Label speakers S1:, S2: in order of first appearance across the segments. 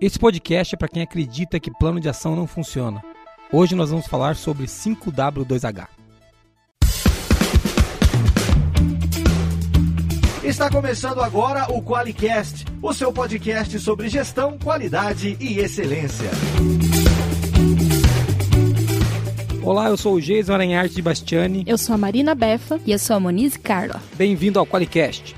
S1: Esse podcast é para quem acredita que plano de ação não funciona. Hoje nós vamos falar sobre 5W2H.
S2: Está começando agora o QualiCast, o seu podcast sobre gestão, qualidade e excelência.
S1: Olá, eu sou o Geison Aranharte de Bastiani.
S3: Eu sou a Marina Befa.
S4: E eu sou a Moniz Carla.
S1: Bem-vindo ao QualiCast.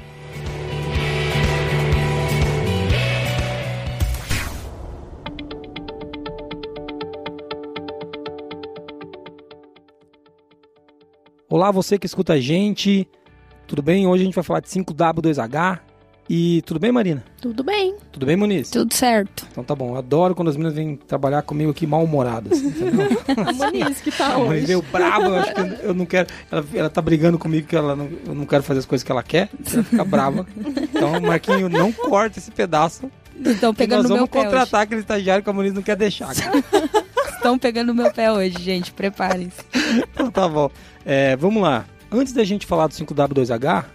S1: Olá, você que escuta a gente. Tudo bem? Hoje a gente vai falar de 5W2H. E tudo bem, Marina?
S3: Tudo bem.
S1: Tudo bem, Muniz?
S4: Tudo certo.
S1: Então tá bom. Eu adoro quando as meninas vêm trabalhar comigo aqui mal-humoradas.
S3: A Moniz que tá
S1: A
S3: hoje.
S1: veio brava, eu acho que eu, não quero. Ela, ela tá brigando comigo que ela não, eu não quero fazer as coisas que ela quer. Ela fica brava. Então, Marquinho, não corta esse pedaço.
S4: Estão
S1: Que
S4: pegando
S1: nós
S4: no meu
S1: vamos contratar aquele estagiário que a Muniz não quer deixar.
S4: hoje. Estão pegando meu pé hoje, gente. Preparem-se.
S1: Então tá bom. É, vamos lá. Antes da gente falar do 5W2H,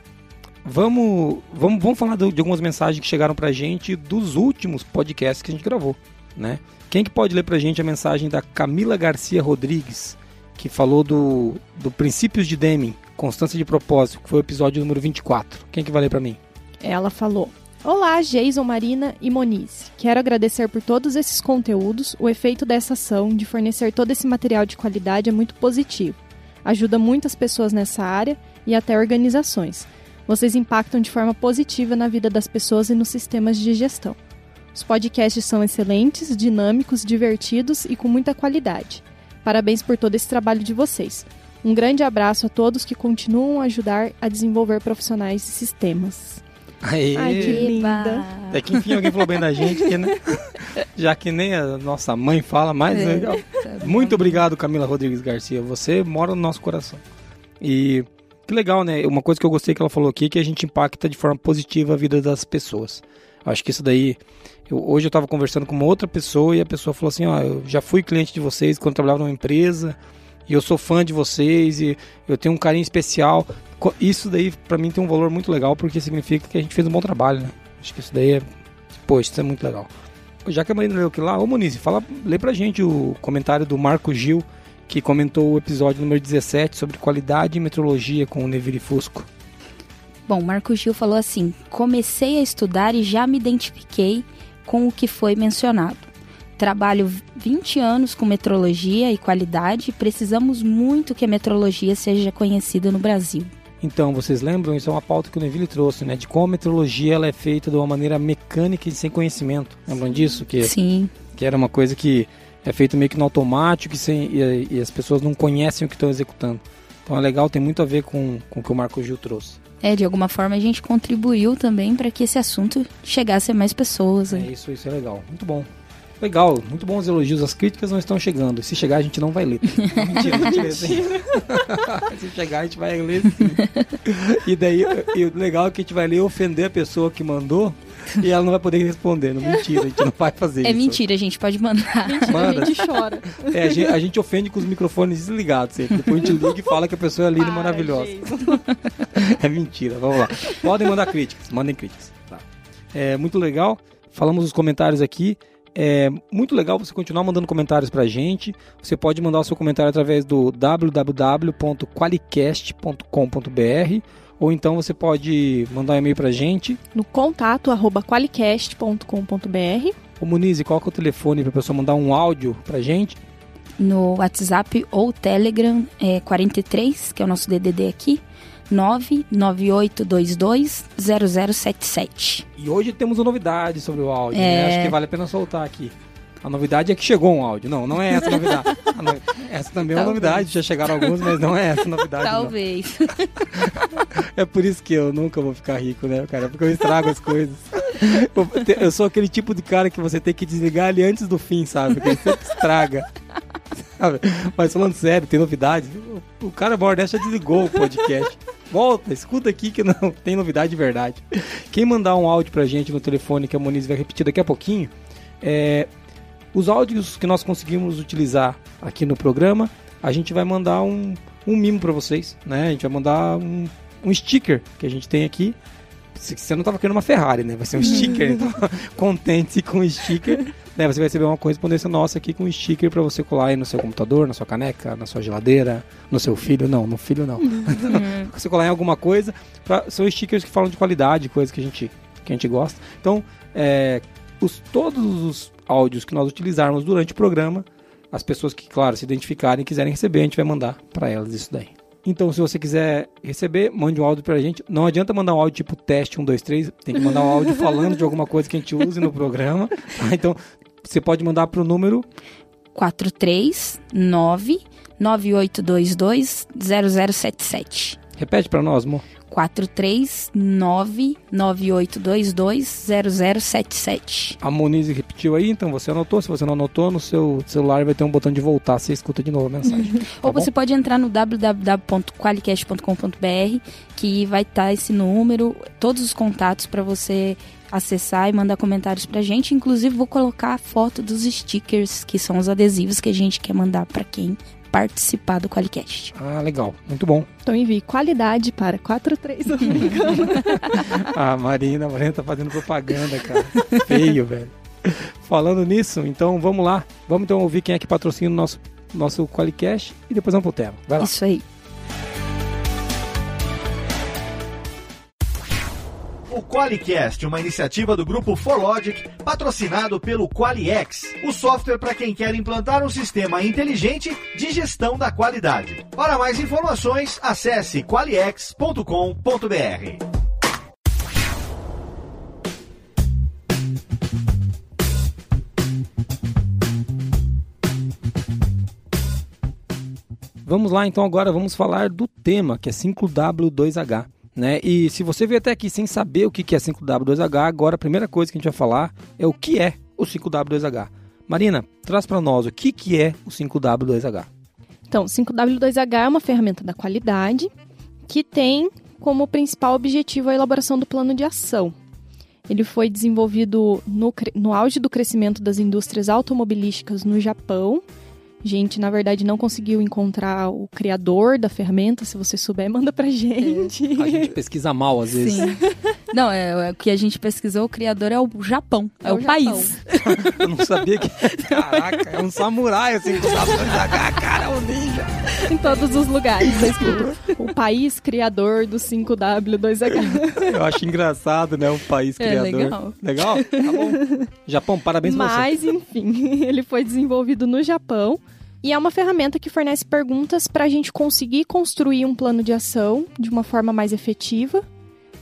S1: vamos, vamos, vamos falar de algumas mensagens que chegaram pra gente dos últimos podcasts que a gente gravou, né? Quem que pode ler pra gente a mensagem da Camila Garcia Rodrigues, que falou do, do Princípios de Deming, Constância de Propósito, que foi o episódio número 24. Quem que vai ler pra mim?
S3: Ela falou: Olá, Jason, Marina e Moniz. Quero agradecer por todos esses conteúdos. O efeito dessa ação de fornecer todo esse material de qualidade é muito positivo. Ajuda muitas pessoas nessa área e até organizações. Vocês impactam de forma positiva na vida das pessoas e nos sistemas de gestão. Os podcasts são excelentes, dinâmicos, divertidos e com muita qualidade. Parabéns por todo esse trabalho de vocês. Um grande abraço a todos que continuam a ajudar a desenvolver profissionais e sistemas.
S1: Aê!
S3: Ai, que linda.
S1: É que enfim alguém falou bem da gente, que, né? já que nem a nossa mãe fala mais.
S4: É.
S1: né? Muito obrigado, Camila Rodrigues Garcia. Você mora no nosso coração. E que legal, né? Uma coisa que eu gostei que ela falou aqui é que a gente impacta de forma positiva a vida das pessoas. Acho que isso daí. eu- hoje eu estava conversando com uma outra pessoa e a pessoa falou assim: Ó, eu já fui cliente de vocês quando trabalhava numa empresa e eu sou fã de vocês e eu tenho um carinho especial. Isso daí pra mim tem um valor muito legal porque significa que a gente fez um bom trabalho, né? Acho que isso daí é. Poxa, isso é muito legal. Já que a Marina leu aqui lá, ô Moniz, fala, lê pra gente o comentário do Marco Gil, que comentou o episódio número 17 sobre qualidade e metrologia com o Neville Fusco.
S4: Bom, Marco Gil falou assim: comecei a estudar e já me identifiquei com o que foi mencionado. Trabalho 20 anos com metrologia e qualidade e precisamos muito que a metrologia seja conhecida no Brasil.
S1: Então, vocês lembram? Isso é uma pauta que o Neville trouxe, né? De como a metrologia ela é feita de uma maneira mecânica e sem conhecimento. Lembram disso? Que,
S4: Sim,
S1: que era uma coisa que é feita meio que no automático e, sem, e, e as pessoas não conhecem o que estão executando. Então é legal, tem muito a ver com, com o que o Marco Gil trouxe.
S4: é, de alguma forma a gente contribuiu também para que esse assunto chegasse a mais pessoas.
S1: É
S4: né?
S1: isso, isso é legal. Muito bom. Legal, muito bons elogios. As críticas não estão chegando. Se chegar, a gente não vai ler. Mentira, a gente lê sim. Se chegar, a gente vai ler sim. E daí, e o legal é que a gente vai ler e ofender a pessoa que mandou e ela não vai poder responder. Não, mentira, a gente não vai fazer
S4: É
S1: isso.
S4: mentira, a gente pode mandar.
S1: Manda.
S3: A gente chora.
S1: É, a, gente, a gente ofende com os microfones desligados sempre. Depois a gente liga e fala que a pessoa é linda e maravilhosa. É mentira, vamos lá. Podem mandar críticas, mandem críticas. Tá. É muito legal. Falamos os comentários aqui. É muito legal você continuar mandando comentários pra gente. Você pode mandar o seu comentário através do www.qualicast.com.br ou então você pode mandar um e-mail pra gente.
S3: No contato arroba qualicast.com.br.
S1: Ô Muniz, qual que é o telefone pra pessoa mandar um áudio pra gente?
S4: no WhatsApp ou Telegram é 43, que é o nosso DDD aqui, 998220077.
S1: E hoje temos uma novidade sobre o áudio,
S4: É.
S1: né? Acho que vale a pena soltar aqui. A novidade é que chegou um áudio. Não, não é essa a novidade. A no- Essa também é uma
S4: Talvez.
S1: novidade. Já chegaram alguns, mas não é essa a novidade.
S4: Talvez.
S1: É por isso que eu nunca vou ficar rico, né, cara? Porque eu estrago as coisas. Eu, sou aquele tipo de cara que você tem que desligar ali antes do fim, sabe? Porque ele sempre estraga. Mas falando sério, tem novidade. O cara maior dessa já desligou o podcast. Volta, escuta aqui que não tem novidade de verdade. Quem mandar um áudio pra gente no telefone que a Moniz vai repetir daqui a pouquinho, é, os áudios que nós conseguimos utilizar aqui no programa, a gente vai mandar um, um mimo pra vocês, né? A gente vai mandar um, um sticker que a gente tem aqui. você não tava querendo uma Ferrari, né? Vai ser um sticker, então contente com o sticker. Né, você vai receber uma correspondência nossa aqui com um sticker para você colar aí no seu computador, na sua caneca, na sua geladeira, no seu filho. Não, no filho não. você colar em alguma coisa. Pra, são stickers que falam de qualidade, coisas que a gente, que a gente gosta. Então, é, os, todos os áudios que nós utilizarmos durante o programa, as pessoas que, claro, se identificarem e quiserem receber, a gente vai mandar para elas isso daí. Então, se você quiser receber, mande um áudio pra gente. Não adianta mandar um áudio tipo teste 1, 2, 3. Tem que mandar um áudio falando de alguma coisa que a gente use no programa. Tá? Então, você pode mandar pro número
S4: 439 9822 0077.
S1: Repete para nós, amor.
S4: 439-9822-0077.
S1: A Moniz repetiu aí, então você anotou. Se você não anotou, no seu celular vai ter um botão de voltar. Você escuta de novo a mensagem. Tá
S4: Ou você pode entrar no www.qualicast.com.br que vai estar tá esse número, todos os contatos para você acessar e mandar comentários pra gente. Inclusive, vou colocar a foto dos stickers, que são os adesivos que a gente quer mandar para quem participar do Qualicast.
S1: Ah, legal. Muito bom.
S3: Então envie qualidade para 43
S1: Ah, Marina, a Marina tá fazendo propaganda, cara. Feio, velho. Falando nisso, então vamos lá. Vamos então ouvir quem é que patrocina o nosso, nosso Qualicast e depois vamos pro tema. Vai lá.
S4: Isso aí.
S2: QualiCast, uma iniciativa do grupo ForLogic, patrocinado pelo QualiX, o software para quem quer implantar um sistema inteligente de gestão da qualidade. Para mais informações, acesse qualiex.com.br.
S1: Vamos lá, então agora vamos falar do tema, que é 5W2H. Né? E se você veio até aqui sem saber o que é 5W2H, agora a primeira coisa que a gente vai falar é o que é o 5W2H. Marina, traz para nós o que, que é o 5W2H.
S3: Então, 5W2H é uma ferramenta da qualidade que tem como principal objetivo a elaboração do plano de ação. Ele foi desenvolvido no, no auge do crescimento das indústrias automobilísticas no Japão a gente, na verdade, não conseguiu encontrar o criador da ferramenta. Se você souber, manda pra gente.
S1: É. A gente pesquisa mal, às vezes. Sim.
S4: Não, é, é, o que a gente pesquisou, o criador é o Japão. É, é o, o país.
S1: Eu não sabia que. Caraca, é um samurai, assim, com os cara, é um ninja.
S3: Em todos os lugares, tá O país criador do 5W2H.
S1: Eu acho engraçado, né? O país é, criador. É, legal. Legal? Tá bom. Japão, parabéns
S3: Mas,
S1: pra
S3: você. Mas, enfim, ele foi desenvolvido no Japão. E é uma ferramenta que fornece perguntas para a gente conseguir construir um plano de ação de uma forma mais efetiva,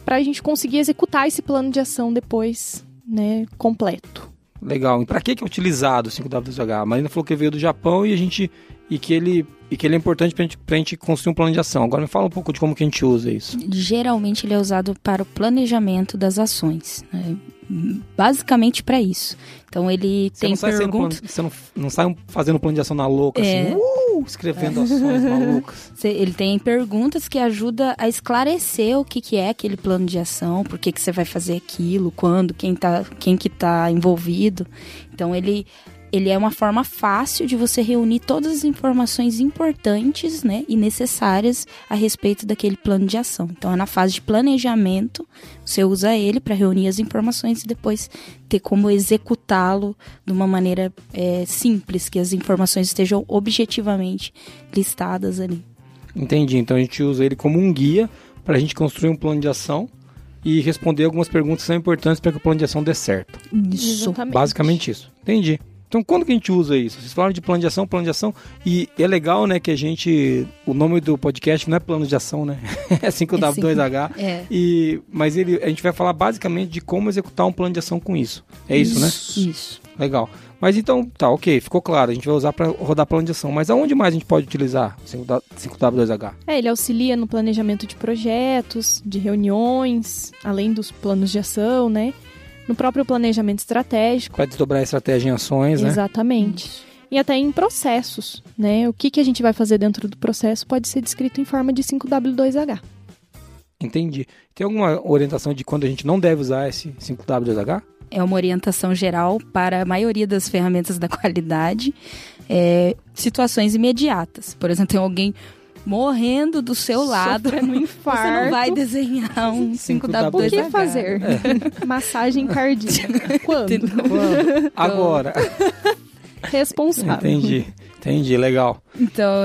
S3: para a gente conseguir executar esse plano de ação depois, né, completo.
S1: Legal. E para que é utilizado o 5W2H? A Marina falou que veio do Japão e a gente e que ele e que ele é importante para gente, a gente construir um plano de ação. Agora me fala um pouco de como que a gente usa isso.
S4: Geralmente ele é usado para o planejamento das ações. Né? basicamente para isso. Então ele você tem perguntas.
S1: Plano, você não, não sai fazendo plano de ação na louca, é... assim, uh, escrevendo ações malucas.
S4: Ele tem perguntas que ajudam a esclarecer o que, que é aquele plano de ação, por que, que você vai fazer aquilo, quando, quem, tá, quem que está envolvido. Então ele ele é uma forma fácil de você reunir todas as informações importantes né, e necessárias a respeito daquele plano de ação. Então, é na fase de planejamento, você usa ele para reunir as informações e depois ter como executá-lo de uma maneira é, simples, que as informações estejam objetivamente listadas ali.
S1: Entendi. Então, a gente usa ele como um guia para a gente construir um plano de ação e responder algumas perguntas que são importantes para que o plano de ação dê certo.
S3: Isso.
S1: Exatamente. Basicamente isso. Entendi. Então, quando que a gente usa isso? Vocês falaram de plano de ação, plano de ação, e é legal, né, que a gente, o nome do podcast não é plano de ação, né? é 5W2H.
S4: É.
S1: E, mas ele, a gente vai falar basicamente de como executar um plano de ação com isso. É isso,
S4: isso né? Isso.
S1: Legal. Mas então, tá, ok, ficou claro. A gente vai usar para rodar plano de ação. Mas aonde mais a gente pode utilizar 5W2H?
S3: É, ele auxilia no planejamento de projetos, de reuniões, além dos planos de ação, né? No próprio planejamento estratégico.
S1: Para desdobrar a estratégia em ações,
S3: né? Exatamente. E até em processos, né? O que, que a gente vai fazer dentro do processo pode ser descrito em forma de 5W2H.
S1: Entendi. Tem alguma orientação de quando a gente não deve usar esse 5W2H?
S4: É uma orientação geral para a maioria das ferramentas da qualidade. É, situações imediatas. Por exemplo, tem alguém morrendo do seu lado,
S3: Sofrendo um infarto.
S4: você não vai desenhar um 5W2H.
S3: O que fazer? Massagem cardíaca. Quando?
S1: Quando? Agora.
S3: Responsável.
S1: Entendi. Entendi, legal.
S4: Então,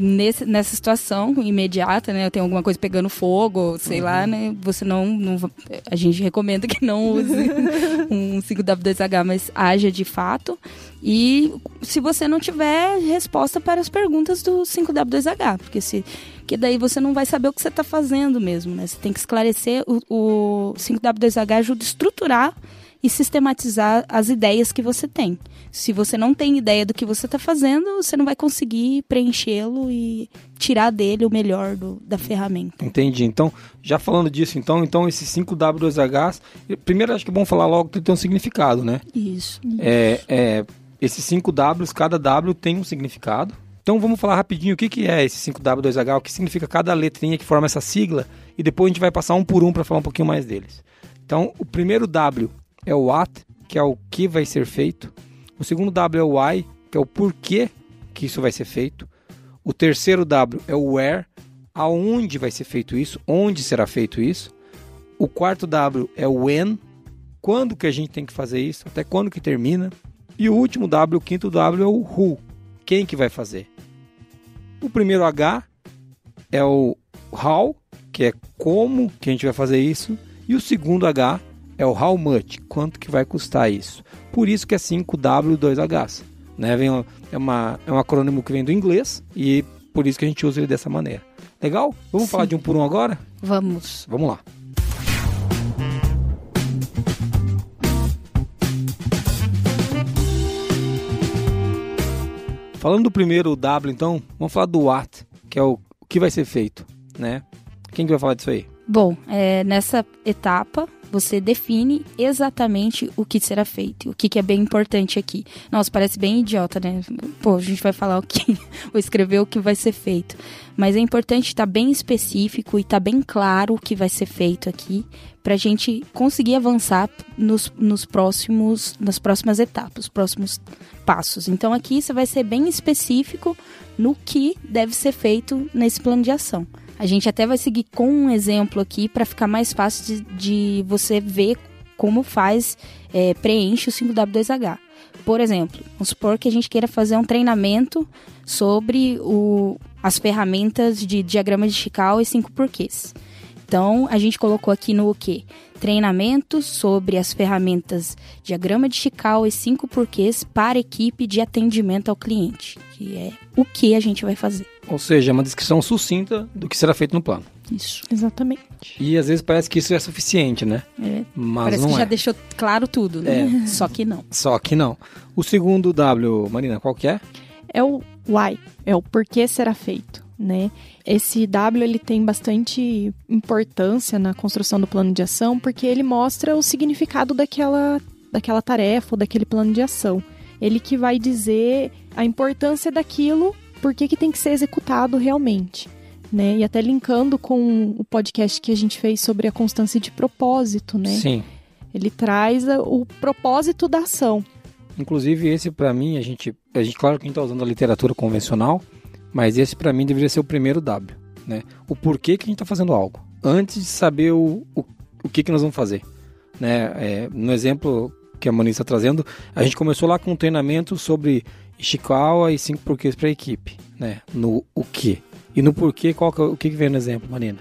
S4: nesse, nessa situação imediata, né, tem alguma coisa pegando fogo, sei
S1: Uhum.
S4: lá, né, você não, não a gente recomenda que não use um 5W2H, mas haja de fato. E se você não tiver resposta para as perguntas do 5W2H, porque se que daí você não vai saber o que você está fazendo mesmo, né? Você tem que esclarecer o, o 5W2H ajuda a estruturar e sistematizar as ideias que você tem. Se você não tem ideia do que você está fazendo, você não vai conseguir preenchê-lo e tirar dele o melhor do- da ferramenta.
S1: Entendi. Então, já falando disso, então, então esses 5W2Hs, primeiro acho que é bom falar logo que tem um significado, né?
S4: Isso.
S1: É, é, esses 5 Ws, cada W tem um significado. Então vamos falar rapidinho o que, que é esse 5W2H, o que significa cada letrinha que forma essa sigla, e depois a gente vai passar um por um para falar um pouquinho mais deles. Então, o primeiro W é o what, que é o que vai ser feito. O segundo W é o why, que é o porquê que isso vai ser feito. O terceiro W é o where, aonde vai ser feito isso, onde será feito isso. O quarto W é o when, quando que a gente tem que fazer isso, até quando que termina. E o último W, o quinto W é o who, quem que vai fazer. O primeiro H é o how, que é como que a gente vai fazer isso, e o segundo H é o how much, quanto que vai custar isso. Por isso que é 5W2Hs, né? Vem é, uma, é um acrônimo que vem do inglês e por isso que a gente usa ele dessa maneira. Legal? Vamos
S4: Sim.
S1: falar de um por um agora?
S4: Vamos.
S1: Vamos lá. Falando do primeiro W, então, vamos falar do what, que é o, o que vai ser feito, né? Quem que vai falar disso aí?
S4: Bom, é, nessa etapa você define exatamente o que será feito, o que, que é bem importante aqui. Nossa, parece bem idiota, né? Pô, a gente vai falar o que, ou escrever o que vai ser feito. Mas é importante estar bem específico e estar bem claro o que vai ser feito aqui, para a gente conseguir avançar nos, nos próximos, nas próximas etapas, os próximos passos. Então aqui você vai ser bem específico no que deve ser feito nesse plano de ação. A gente até vai seguir com um exemplo aqui para ficar mais fácil de, de você ver como faz, é, preenche o 5W2H. Por exemplo, vamos supor que a gente queira fazer um treinamento sobre o, as ferramentas de diagrama de Chicago e 5 porquês. Então, a gente colocou aqui no o quê? Treinamento sobre as ferramentas diagrama de Chicago e 5 porquês para equipe de atendimento ao cliente, que é o que a gente vai fazer.
S1: Ou seja, é uma descrição sucinta do que será feito no plano.
S4: Isso.
S3: Exatamente.
S1: E às vezes parece que isso é suficiente, né?
S4: É,
S1: Mas
S4: Parece
S1: não
S4: que
S1: é.
S4: já deixou claro tudo, né? Só que não.
S1: Só que não. O segundo W, Marina, qual que é?
S3: É o why, é o porquê será feito, né? Esse W ele tem bastante importância na construção do plano de ação porque ele mostra o significado daquela, daquela tarefa ou daquele plano de ação. Ele que vai dizer a importância daquilo, por que que tem que ser executado realmente. Né? E até linkando com o podcast que a gente fez sobre a constância de propósito, né?
S1: Sim.
S3: Ele traz o propósito da ação.
S1: Inclusive, esse pra mim, a gente, a gente, claro que a gente tá usando a literatura convencional, mas esse pra mim deveria ser o primeiro W, né? O porquê que a gente tá fazendo algo, antes de saber o, o, o que que nós vamos fazer, né? É, no exemplo que a Mani está trazendo, a gente começou lá com um treinamento sobre Ishikawa e cinco porquês para a equipe, né? No o que e no porquê, qual que, é o que que vem no exemplo, Marina?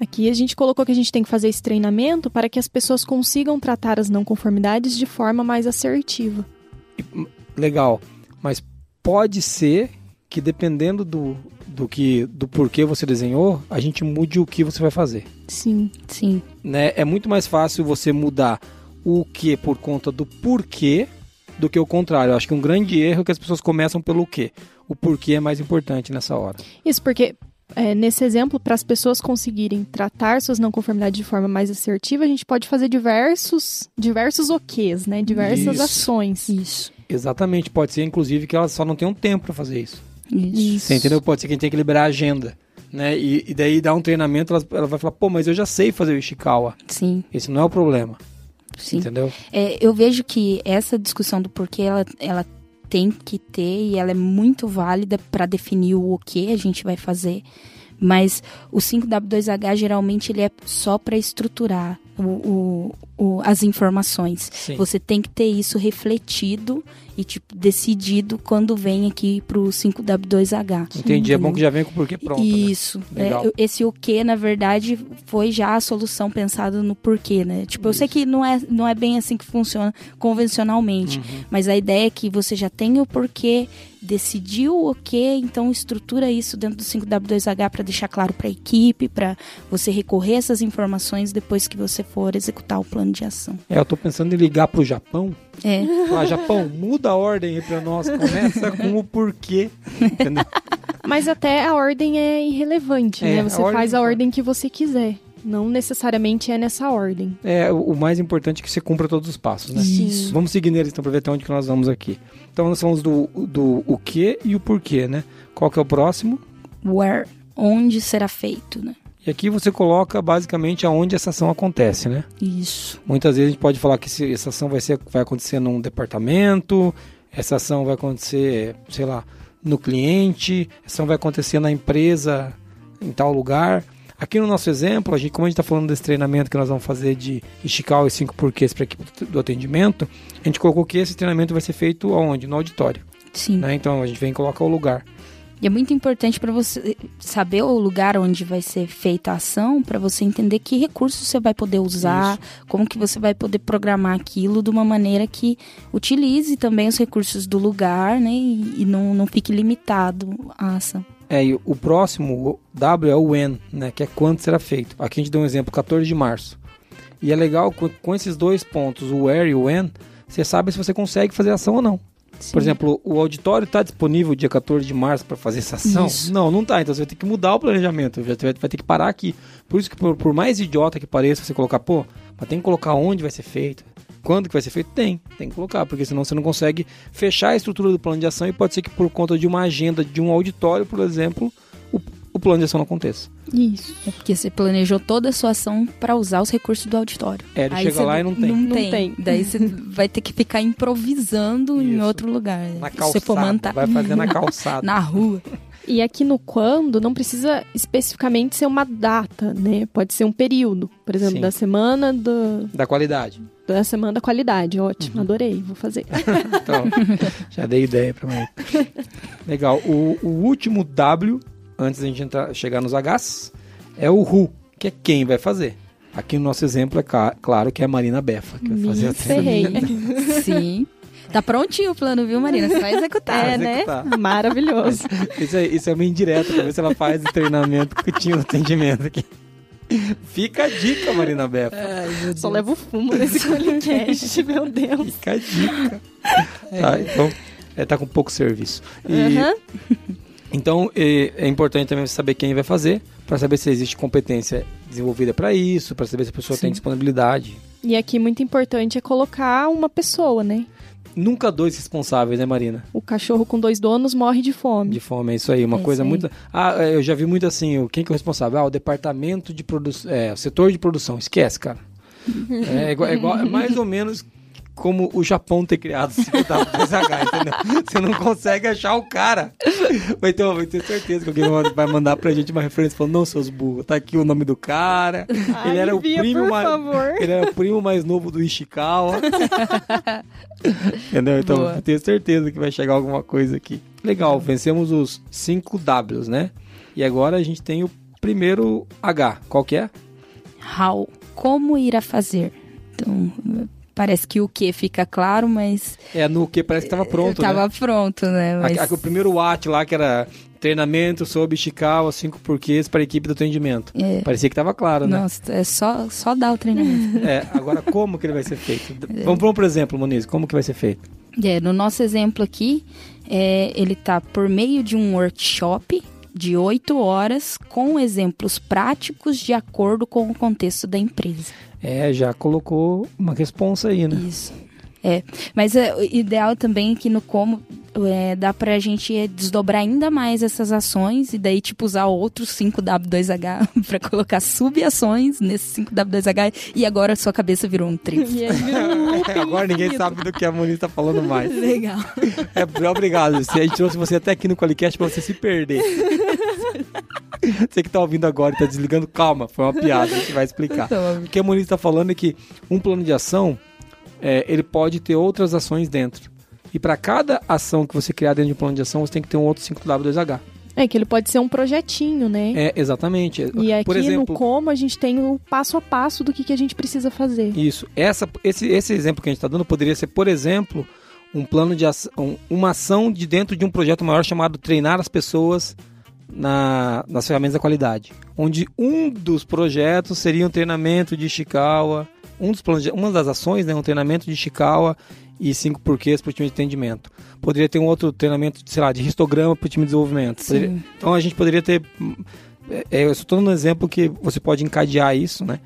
S3: Aqui a gente colocou que a gente tem que fazer esse treinamento para que as pessoas consigam tratar as não conformidades de forma mais assertiva.
S1: Legal, mas pode ser que dependendo do, do que do porquê você desenhou, a gente mude o que você vai fazer.
S3: Sim.
S4: Sim.
S1: Né? É muito mais fácil você mudar o que por conta do porquê do que o contrário. Eu acho que um grande erro é que as pessoas começam pelo quê. O porquê é mais importante nessa hora.
S3: Isso porque é, nesse exemplo, para as pessoas conseguirem tratar suas não conformidades de forma mais assertiva, a gente pode fazer diversos diversos ok's, né? Diversas
S1: Isso.
S3: ações.
S4: Isso.
S1: Exatamente, pode ser inclusive que elas só não tenham tempo para fazer isso.
S4: Isso.
S1: Você entendeu? Pode ser que a gente tenha que liberar a agenda. Né? E, e daí dar um treinamento, ela, ela vai falar, pô, mas eu já sei fazer o Ishikawa.
S4: Sim,
S1: Esse não é o problema.
S4: Sim.
S1: Entendeu?
S4: É, eu vejo que essa discussão do porquê, ela, ela tem que ter e ela é muito válida para definir o que a gente vai fazer. Mas o 5W2H geralmente ele é só para estruturar o, o, o, as informações.
S1: Sim.
S4: Você tem que ter isso refletido e tipo decidido quando vem aqui pro 5W2H.
S1: Entendi. É bom que já vem com o porquê pronto. né?
S4: Isso.
S1: Legal.
S4: É, esse o que, na verdade, foi já a solução pensada no porquê, né? Tipo, eu sei que não é, não é bem assim que funciona convencionalmente,
S1: Uhum.
S4: mas a ideia é que você já tem o porquê, decidiu o que, então estrutura isso dentro do 5W2H para deixar claro para a equipe, para você recorrer a essas informações depois que você for executar o plano de ação.
S1: É, eu tô pensando em ligar pro Japão.
S4: É.
S1: Falar, Japão, muda a ordem aí pra nós. Começa com o porquê. Entendeu?
S3: Mas até a ordem é irrelevante,
S1: É,
S3: né?
S1: a
S3: Você
S1: ordem-
S3: faz a ordem que você quiser. Não necessariamente é nessa ordem.
S1: É, o mais importante é que você cumpra todos os passos, né?
S3: Sim.
S1: Vamos seguir neles então pra ver até onde que nós vamos aqui. Então nós falamos do, do o que e o porquê, né? Qual que é o próximo?
S4: Where, onde será feito, né?
S1: E aqui você coloca basicamente aonde essa ação acontece, né?
S4: Isso.
S1: Muitas vezes a gente pode falar que se- essa ação vai, ser, vai acontecer num departamento, essa ação vai acontecer, sei lá, no cliente, essa ação vai acontecer na empresa, em tal lugar. Aqui no nosso exemplo, a gente, como a gente está falando desse treinamento que nós vamos fazer de esticar os cinco porquês para a equipe do atendimento, a gente colocou que esse treinamento vai ser feito aonde? No auditório.
S4: Sim.
S1: Né? Então a gente vem colocar o lugar.
S4: E é muito importante para você saber o lugar onde vai ser feita a ação, para você entender que recursos você vai poder usar, como que você vai poder programar aquilo de uma maneira que utilize também os recursos do lugar, né? E, e não, não fique limitado à ação.
S1: É, e o próximo o W é o when, né? Que é quando será feito. Aqui a gente deu um exemplo, 14 de março. E é legal com, com esses dois pontos, o where e o when, você sabe se você consegue fazer a ação ou não. Por exemplo, o auditório está disponível dia 14 de março para fazer essa ação?
S4: Isso.
S1: Não, não tá. Então você vai ter que mudar o planejamento. Já vai, vai ter que parar aqui. Por isso que, por, por mais idiota que pareça, você colocar, pô, mas tem que colocar onde vai ser feito. Quando que vai ser feito? Tem, tem que colocar, porque senão você não consegue fechar a estrutura do plano de ação e pode ser que por conta de uma agenda de um auditório, por exemplo, o, plano de ação não aconteça.
S3: Isso.
S4: É porque você planejou toda a sua ação para usar os recursos do auditório.
S1: É, ele
S4: Aí
S1: chega
S4: você
S1: lá e não tem.
S4: Não,
S3: Não
S4: tem.
S3: tem.
S4: Daí você vai ter que ficar improvisando em
S1: Isso.
S4: outro lugar.
S1: Na
S4: Se
S1: calçada,
S4: você for montar
S1: vai fazer na calçada.
S4: na rua.
S3: E aqui no quando não precisa especificamente ser uma data, né? Pode ser um período, por exemplo,
S1: Sim.
S3: da semana do,
S1: Da qualidade.
S3: da semana da qualidade. Ótimo,
S1: Uhum.
S3: adorei, vou fazer.
S1: Então, já dei ideia pra mim. Legal. O, o último W, antes da gente entrar, chegar nos Hs, é o who, que é quem vai fazer. Aqui no nosso exemplo é claro que é a Marina Befa, que vai
S3: Me
S1: fazer a
S3: ferrei.
S4: Sim. Tá prontinho o plano, viu, Marina? Só executar.
S3: É, né?
S1: executar.
S3: Maravilhoso.
S1: Isso é, isso é uma indireta pra ver se ela faz o treinamento que tinha no atendimento aqui. Fica a dica, Marina Befa.
S3: Só levo fumo nesse podcast, meu Deus.
S1: Fica a dica. Tá, então, é, tá com pouco serviço. E,
S3: Aham.
S1: Então é, importante também saber quem vai fazer, para saber se existe competência desenvolvida para isso, para saber se a pessoa tem
S4: Sim.
S1: disponibilidade.
S3: E aqui muito importante é colocar uma pessoa, né?
S1: Nunca dois responsáveis, né, Marina?
S3: O cachorro com dois donos morre de fome.
S1: De fome, é isso aí. Uma
S4: É
S1: coisa
S4: aí.
S1: muito. Ah, é, eu já vi muito assim: o- quem que é o responsável? Ah, o departamento de produção. É, o setor de produção. Esquece, cara. É, igual, é igual- é mais ou menos como o Japão ter criado o 5W2H, entendeu? Você não consegue achar o cara. Ter, vai ter certeza que alguém vai mandar pra gente uma referência falando, não, seus burros, tá aqui o nome do cara.
S3: Ai,
S1: ele era o primo mais. Ele era o primo mais novo do Ishikawa. Entendeu? Então,
S4: Boa.
S1: eu tenho certeza que vai chegar alguma coisa aqui. Legal, vencemos os 5 Ws, né? E agora a gente tem o primeiro H. Qual que é?
S4: How? Como irá fazer? Então, parece que o que fica claro, mas
S1: É no que parece que estava pronto,
S4: tava
S1: né?
S4: pronto, né? Mas...
S1: A- a- o primeiro AT lá, que era treinamento sobre Ishikawa, 5 porquês para a equipe do atendimento.
S4: É.
S1: Parecia que estava claro, né?
S4: Nossa, é só, só dar o treinamento.
S1: É, agora como que ele vai ser feito? Vamos, vamos por exemplo, Moniz, como que vai ser feito?
S4: É, no nosso exemplo aqui, é, ele tá por meio de um workshop de oito horas com exemplos práticos de acordo com o contexto da empresa.
S1: É, já colocou uma responsa aí, né?
S4: Isso. É, mas é, o ideal também é que no como é, dá pra gente desdobrar ainda mais essas ações e daí, tipo, usar outros 5W2H pra colocar sub-ações nesse 5W2H e agora sua cabeça virou um
S3: loop
S1: Agora ninguém sabe do que a Moniz tá falando mais.
S4: Legal.
S1: É, obrigado. Se a gente trouxe você até aqui no Qualicast pra você se perder. Você que tá ouvindo agora e tá desligando, calma, foi uma piada, a gente vai explicar. O que a Moniz tá falando é que um plano de ação, é, ele pode ter outras ações dentro. E para cada ação que você criar dentro de um plano de ação, você tem que ter um outro 5W2H.
S3: É que ele pode ser um projetinho, né?
S1: É, exatamente.
S3: E aqui
S1: Por exemplo,
S3: no como a gente tem o passo a passo do que, que a gente precisa fazer.
S1: Isso. Essa, esse, esse exemplo que a gente está dando poderia ser, por exemplo, um plano de ação, uma ação de dentro de um projeto maior chamado Treinar as Pessoas na, nas Ferramentas da Qualidade. Onde um dos projetos seria um treinamento de Ishikawa, um dos planos de, uma das ações, né, um treinamento de Ishikawa e cinco porquês para o time de atendimento. Poderia ter um outro treinamento, sei lá, de histograma para o time de desenvolvimento. Poderia- então a gente poderia ter. é, é, eu estou dando um exemplo que você pode encadear isso, né?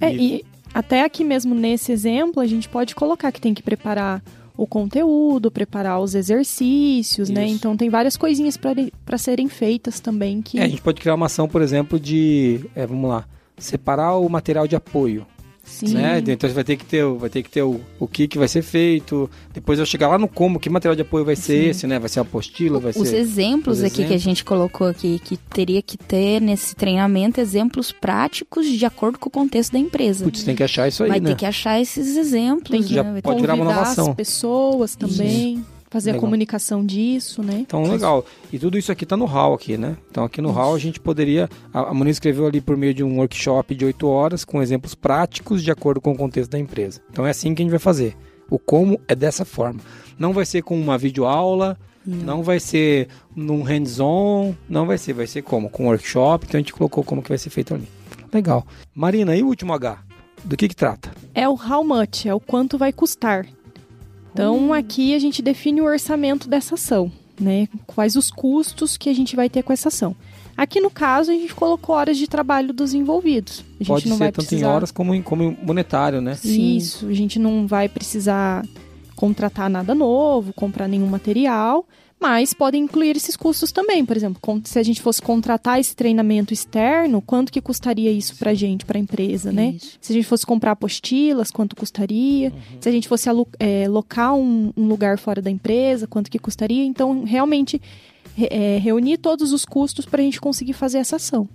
S3: É, e até aqui mesmo nesse exemplo, a gente pode colocar que tem que preparar o conteúdo, preparar os exercícios, né?
S1: Isso.
S3: Então tem várias coisinhas para serem feitas também que
S1: É, a gente pode criar uma ação, por exemplo, de. é, vamos lá. Separar o material de apoio.
S3: Sim.
S1: Né? Então vai ter que ter, o- vai ter, que ter o, o que, que vai ser feito. Depois eu chegar lá no como, que material de apoio vai ser
S3: Sim.
S1: esse, né? Vai ser a apostila, vai
S4: Os
S1: ser.
S4: exemplos
S1: os
S4: aqui que a
S1: exemplos.
S4: gente colocou aqui, que teria que ter nesse treinamento exemplos práticos de acordo com o contexto da empresa.
S1: Putz, tem que achar isso aí,
S4: Vai
S1: né?
S4: ter que achar esses exemplos.
S3: Tem que
S1: Já
S4: né? Ter-
S1: pode virar uma
S3: convidar
S1: nova ação.
S3: as pessoas também, fazer
S1: Legal.
S3: a comunicação disso, né?
S1: Então, legal. E tudo isso aqui tá no hall aqui, né? Então, aqui no hall a gente poderia... A, a Moniz escreveu ali por meio de um workshop de 8 horas com exemplos práticos de acordo com o contexto da empresa. Então, é assim que a gente vai fazer. O como é dessa forma. Não vai ser com uma videoaula, não vai ser num hands-on, não vai ser. Vai ser como? Com workshop. Então, a gente colocou como que vai ser feito ali. Legal. Marina, e o último H? Do que que trata?
S3: É o how much, é o quanto vai custar. Então aqui a gente define o orçamento dessa ação, né? Quais os custos que a gente vai ter com essa ação. Aqui no caso a gente colocou horas de trabalho dos envolvidos. A gente
S1: Pode
S3: não
S1: ser
S3: vai
S1: tanto
S3: precisar...
S1: em horas como em, como em monetário, né?
S4: Sim.
S3: Isso, a gente não vai precisar contratar nada novo, comprar nenhum material, mas podem incluir esses custos também. Por exemplo, se a gente fosse contratar esse treinamento externo, quanto que custaria isso pra gente, pra empresa, né?
S4: Isso.
S3: Se a gente fosse comprar apostilas, quanto custaria?
S1: Uhum.
S3: Se a gente fosse é, locar um, um lugar fora da empresa, quanto que custaria? Então, realmente, re- é, reunir todos os custos para a gente conseguir fazer essa ação.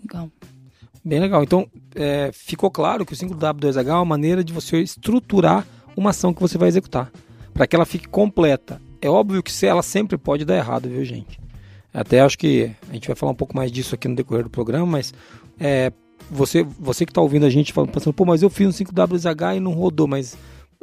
S4: Legal.
S1: Bem legal. Então, é, ficou claro que o 5W2H é uma maneira de você estruturar uma ação que você vai executar, para que ela fique completa. É óbvio que se- ela sempre pode dar errado, viu, gente? Até acho que a gente vai falar um pouco mais disso aqui no decorrer do programa, mas é, você, você que está ouvindo a gente falando, pensando, pô, mas eu fiz um 5W2H e não rodou, mas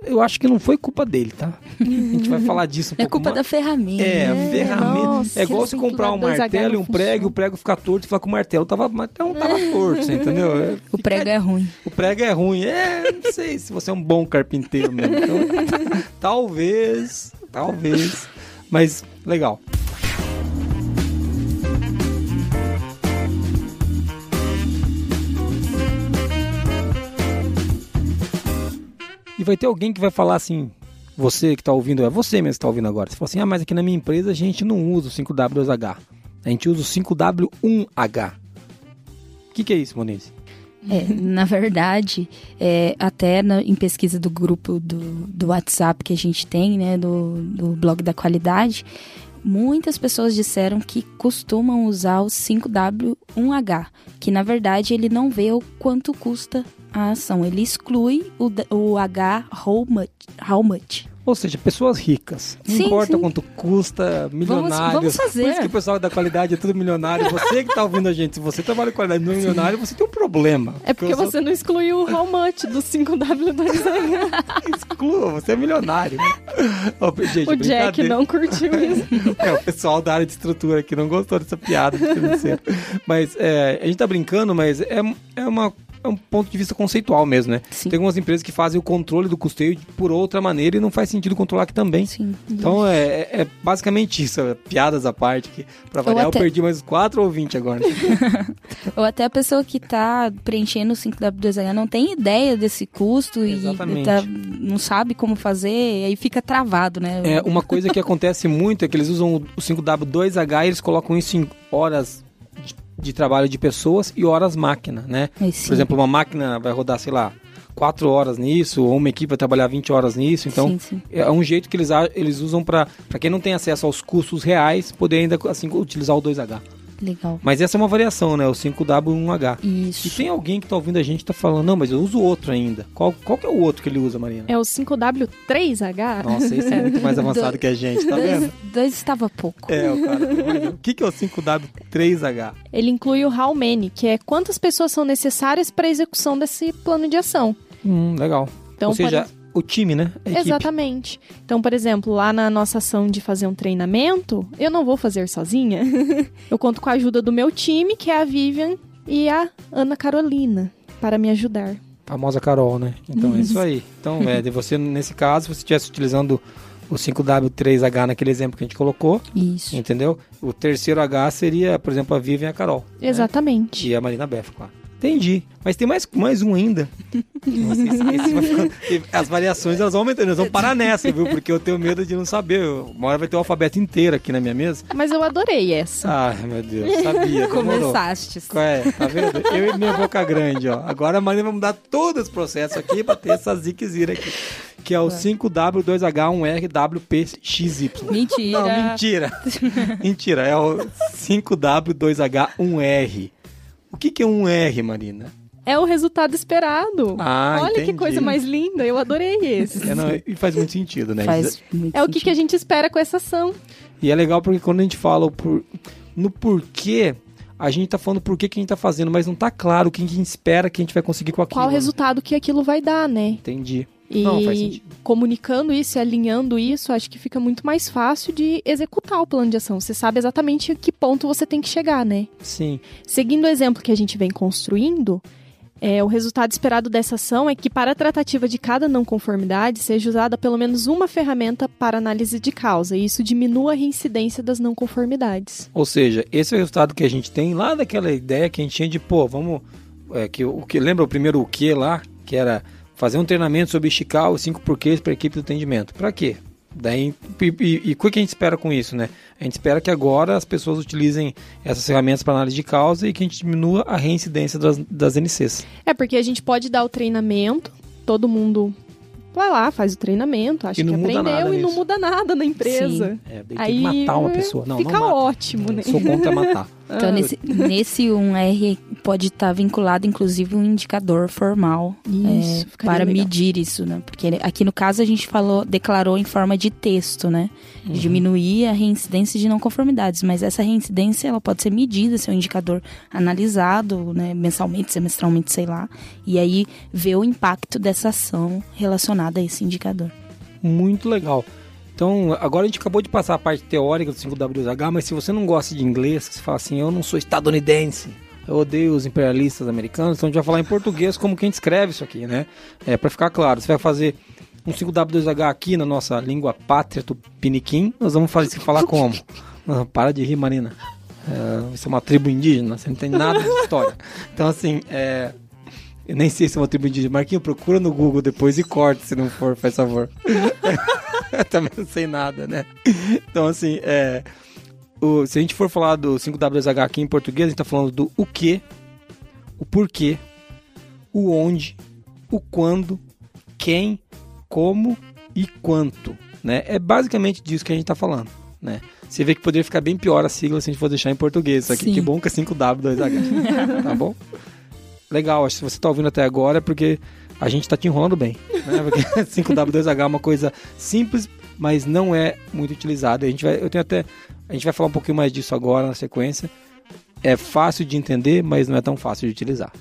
S1: eu acho que não foi culpa dele, tá? A gente vai falar disso um
S4: É
S1: pouco
S4: culpa
S1: mais.
S4: da ferramenta.
S1: É, a
S3: É,
S1: ferramenta.
S3: nossa,
S1: é igual você comprar um
S3: 5W2H
S1: martelo e um prego, e o prego ficar torto, você fala que o martelo tava, o martelo não tava torto, você entendeu? É,
S4: O
S1: fica-
S4: prego é ruim.
S1: o prego é ruim. É, não sei se você é um bom carpinteiro mesmo. Então, talvez, talvez. Mas legal. E vai ter alguém que vai falar assim, você que está ouvindo, é você mesmo que está ouvindo agora. Você fala assim, ah, mas aqui na minha empresa a gente não usa o 5W2H. A gente usa o 5W1H. O que, que é isso, Moniz?
S4: É, na verdade, é, até na- em pesquisa do grupo do, do WhatsApp que a gente tem, né, do, do blog da qualidade, muitas pessoas disseram que costumam usar o 5W1H, que na verdade ele não vê o quanto custa a ação, ele exclui o, o H how much. How much.
S1: Ou seja, pessoas ricas. Não
S4: Sim,
S1: importa
S4: sim.
S1: quanto custa, milionários.
S4: vamos fazer.
S1: Por isso que o pessoal da qualidade é tudo milionário. Você que tá ouvindo a gente, se você trabalha com qualidade não é milionário, você tem um problema.
S3: É porque
S1: sou-
S3: você não excluiu o how much do 5W2H.
S1: Exclua, você é milionário. Ô, gente,
S3: o Jack não curtiu isso.
S1: É, o pessoal da área de estrutura aqui não gostou dessa piada de financeiro. Mas é, a gente tá brincando, mas é, é uma é um ponto de vista conceitual mesmo, né?
S4: Sim.
S1: Tem algumas empresas que fazem o controle do custeio por outra maneira e não faz sentido controlar aqui também.
S4: Sim.
S1: Então é, é- é basicamente isso, é piadas à parte. Que, pra variar, eu
S4: até-
S1: perdi mais 4 ou 20 agora.
S4: Ou até a pessoa que tá preenchendo o 5W2H não tem ideia desse custo
S1: Exatamente.
S4: e tá- não sabe como fazer, e aí fica travado, né?
S1: É, uma coisa que acontece muito é que eles usam o 5W2H e eles colocam isso em horas de, trabalho de pessoas e horas máquina, né? Por exemplo, uma máquina vai rodar, sei lá, 4 horas nisso, ou uma equipe vai trabalhar 20 horas nisso. Então,
S4: Sim, sim.
S1: é um jeito que eles, eles usam para quem não tem acesso aos custos reais, poder ainda assim utilizar o 2H.
S4: Legal.
S1: Mas essa é uma variação, né? O 5W1H. E
S4: Isso.
S1: tem alguém que tá ouvindo a gente e tá falando, não, mas eu uso outro ainda. Qual, qual que é o outro que ele usa, Marina?
S3: É o 5W3H?
S1: Nossa, esse é muito mais avançado que a gente, tá vendo?
S4: Dois, dois estava pouco.
S1: É, o cara. mas O que, que é o 5W3H?
S3: Ele inclui o how many, que é quantas pessoas são necessárias para a execução desse plano de ação.
S1: Hum, legal.
S3: Então,
S1: Ou seja,
S3: por-
S1: o time, né? A equipe.
S3: Exatamente. Então, por exemplo, lá na nossa ação de fazer um treinamento, eu não vou fazer sozinha. eu conto com a ajuda do meu time, que é a Vivian e a Ana Carolina, para me ajudar.
S1: Famosa Carol, né? Então é isso aí. Então, é, de você, nesse caso, se você estivesse utilizando o 5W3H naquele exemplo que a gente colocou,
S4: Isso.
S1: entendeu? O terceiro H seria, por exemplo, a Vivian e a Carol. né?
S3: Exatamente.
S1: E a Marina Beth, claro. Entendi. Mas tem mais, mais um ainda. Nossa, esse- esse vai ficando- as variações elas vão aumentando, nós vamos parar nessa, viu? Porque eu tenho medo de não saber. Uma hora vai ter o alfabeto inteiro aqui na minha mesa.
S3: Mas eu adorei essa.
S1: Ai, meu Deus, sabia.
S4: Começaste.
S1: É? Tá vendo? Eu e minha boca grande, ó. Agora a Marina vai mudar todo esse processo aqui pra ter essa ziquezira aqui. Que é o 5W2H1RWPXY.
S4: Mentira.
S1: Não, mentira. mentira, é o 5W2H1R. O que, que é um R, Marina?
S3: É o resultado esperado.
S1: Ah,
S3: Olha que
S1: entendi.
S3: coisa mais linda. Eu adorei esse.
S1: É, não, e faz muito sentido, né?
S4: Faz muito
S3: É o que, que a gente espera com essa ação.
S1: E é legal porque quando a gente fala o por- no porquê, a gente tá falando por que que a gente tá fazendo, mas não tá claro o que a gente espera que a gente vai conseguir com aquilo.
S3: Qual o
S1: né?
S3: resultado que aquilo vai dar, né?
S1: Entendi.
S3: E
S1: Não,
S3: comunicando isso e alinhando isso, acho que fica muito mais fácil de executar o plano de ação. Você sabe exatamente a que ponto você tem que chegar, né?
S1: Sim.
S3: Seguindo o exemplo que a gente vem construindo, é, o resultado esperado dessa ação é que para a tratativa de cada não conformidade seja usada pelo menos uma ferramenta para análise de causa, e isso diminua a reincidência das não conformidades.
S1: Ou seja, esse é o resultado que a gente tem lá daquela ideia que a gente tinha de, pô, vamos. É, que, o que Lembra o primeiro o que lá? Que era fazer um treinamento sobre esticar os cinco porquês para a equipe do atendimento. Para quê? Daí, e, e, e o que a gente espera com isso, né? A gente espera que agora as pessoas utilizem essas ferramentas para análise de causa e que a gente diminua a reincidência das, das NCs.
S3: É porque a gente pode dar o treinamento, todo mundo vai lá, faz o treinamento, acha
S1: não
S3: que
S1: muda
S3: aprendeu
S1: nada
S3: e não muda nada na empresa.
S1: É, daí tem
S3: Aí
S1: que matar uma pessoa. Não,
S3: fica
S1: não mata.
S3: ótimo, né?
S1: Sou contra matar.
S4: Então, nesse, nesse 1R pode estar vinculado, inclusive, um indicador formal
S3: Isso,
S4: é, para
S3: legal.
S4: medir isso, né? Porque aqui no caso a gente falou, declarou em forma de texto, né?
S3: Uhum.
S4: Diminuir a reincidência de não conformidades, mas essa reincidência ela pode ser medida, ser um indicador analisado, né? Mensalmente, semestralmente, sei lá, e aí ver o impacto dessa ação relacionada a esse indicador.
S1: Muito legal. Então, agora a gente acabou de passar a parte teórica do 5WH, mas se você não gosta de inglês, você fala assim, eu não sou estadunidense, eu odeio os imperialistas americanos, então a gente vai falar em português como que a gente escreve isso aqui, né? É, para ficar claro, você vai fazer um 5W2H aqui na nossa língua pátria tupiniquim, nós vamos fazer, falar como? Ah, para de rir, Marina. É, isso é uma tribo indígena, você não tem nada de história. Então, assim, é, eu nem sei se é uma tribo indígena. Marquinho, procura no Google depois e corta se não for, faz favor. Também não sei nada, né? Então, assim, é, o- se a gente for falar do 5WH aqui em português, a gente tá falando do o que, o porquê, o onde, o quando, quem, como e quanto, né? É basicamente disso que a gente tá falando, né? Você vê que poderia ficar bem pior a sigla se a gente for deixar em português. Aqui,
S4: Sim.
S1: que bom que é 5W2H, tá bom? Legal, acho que se você tá ouvindo até agora é porque a gente tá te enrolando bem, né? Porque 5W2H é uma coisa simples, mas não é muito utilizada. A gente vai, eu tenho até, a gente vai falar um pouquinho mais disso agora na sequência. É fácil de entender, mas não é tão fácil de utilizar.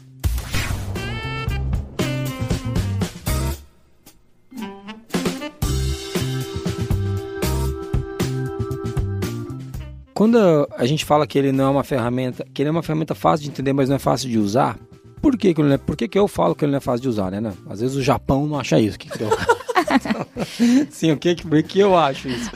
S1: Quando a gente fala que ele não é uma ferramenta, que ele é uma ferramenta fácil de entender, mas não é fácil de usar, Por que, que, é, por que, que eu falo que ele não é fácil de usar, né? né? Às vezes o Japão não acha isso. Que que eu... Sim, o que, por que eu acho isso?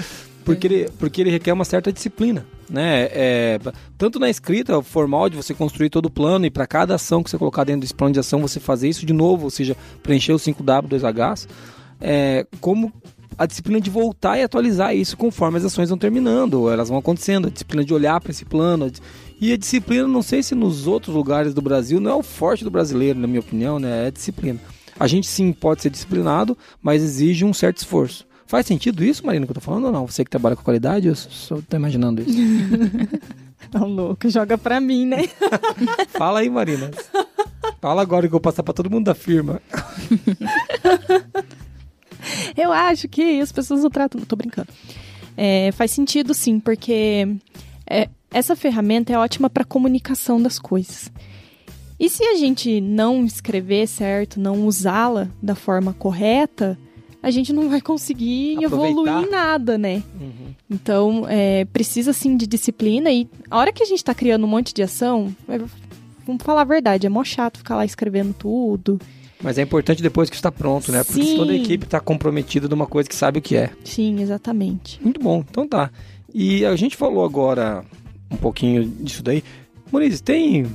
S1: Porque ele, porque ele requer uma certa disciplina, né? É, tanto na escrita formal de você construir todo o plano e para cada ação que você colocar dentro desse plano de ação você fazer isso de novo, ou seja, preencher os 5W, 2Hs, é, como a disciplina de voltar e atualizar isso conforme as ações vão terminando, elas vão acontecendo, a disciplina de olhar para esse plano. E a disciplina, não sei se nos outros lugares do Brasil, não é o forte do brasileiro, na minha opinião, né? É a disciplina. A gente sim pode ser disciplinado, mas exige um certo esforço. Faz sentido isso, Marina, que eu tô falando ou não? Você que trabalha com qualidade, eu só tô imaginando isso.
S3: Tá louco, joga pra mim, né?
S1: Fala aí, Marina. Fala agora que eu vou passar pra todo mundo da firma.
S3: Eu acho que as pessoas não tratam. Tô brincando. É, faz sentido sim, porque é, essa ferramenta é ótima para comunicação das coisas. E se a gente não escrever certo, não usá-la da forma correta, a gente não vai conseguir
S1: Aproveitar.
S3: evoluir em nada, né?
S1: Uhum.
S3: Então, é, precisa sim de disciplina e a hora que a gente tá criando um monte de ação, é, vamos falar a verdade, é mó chato ficar lá escrevendo tudo.
S1: Mas é importante depois que está pronto, né? Porque
S3: Sim.
S1: toda a equipe está comprometida numa coisa que sabe o que é.
S3: Sim, exatamente.
S1: Muito bom, então tá. E a gente falou agora um pouquinho disso daí. Moniz, tem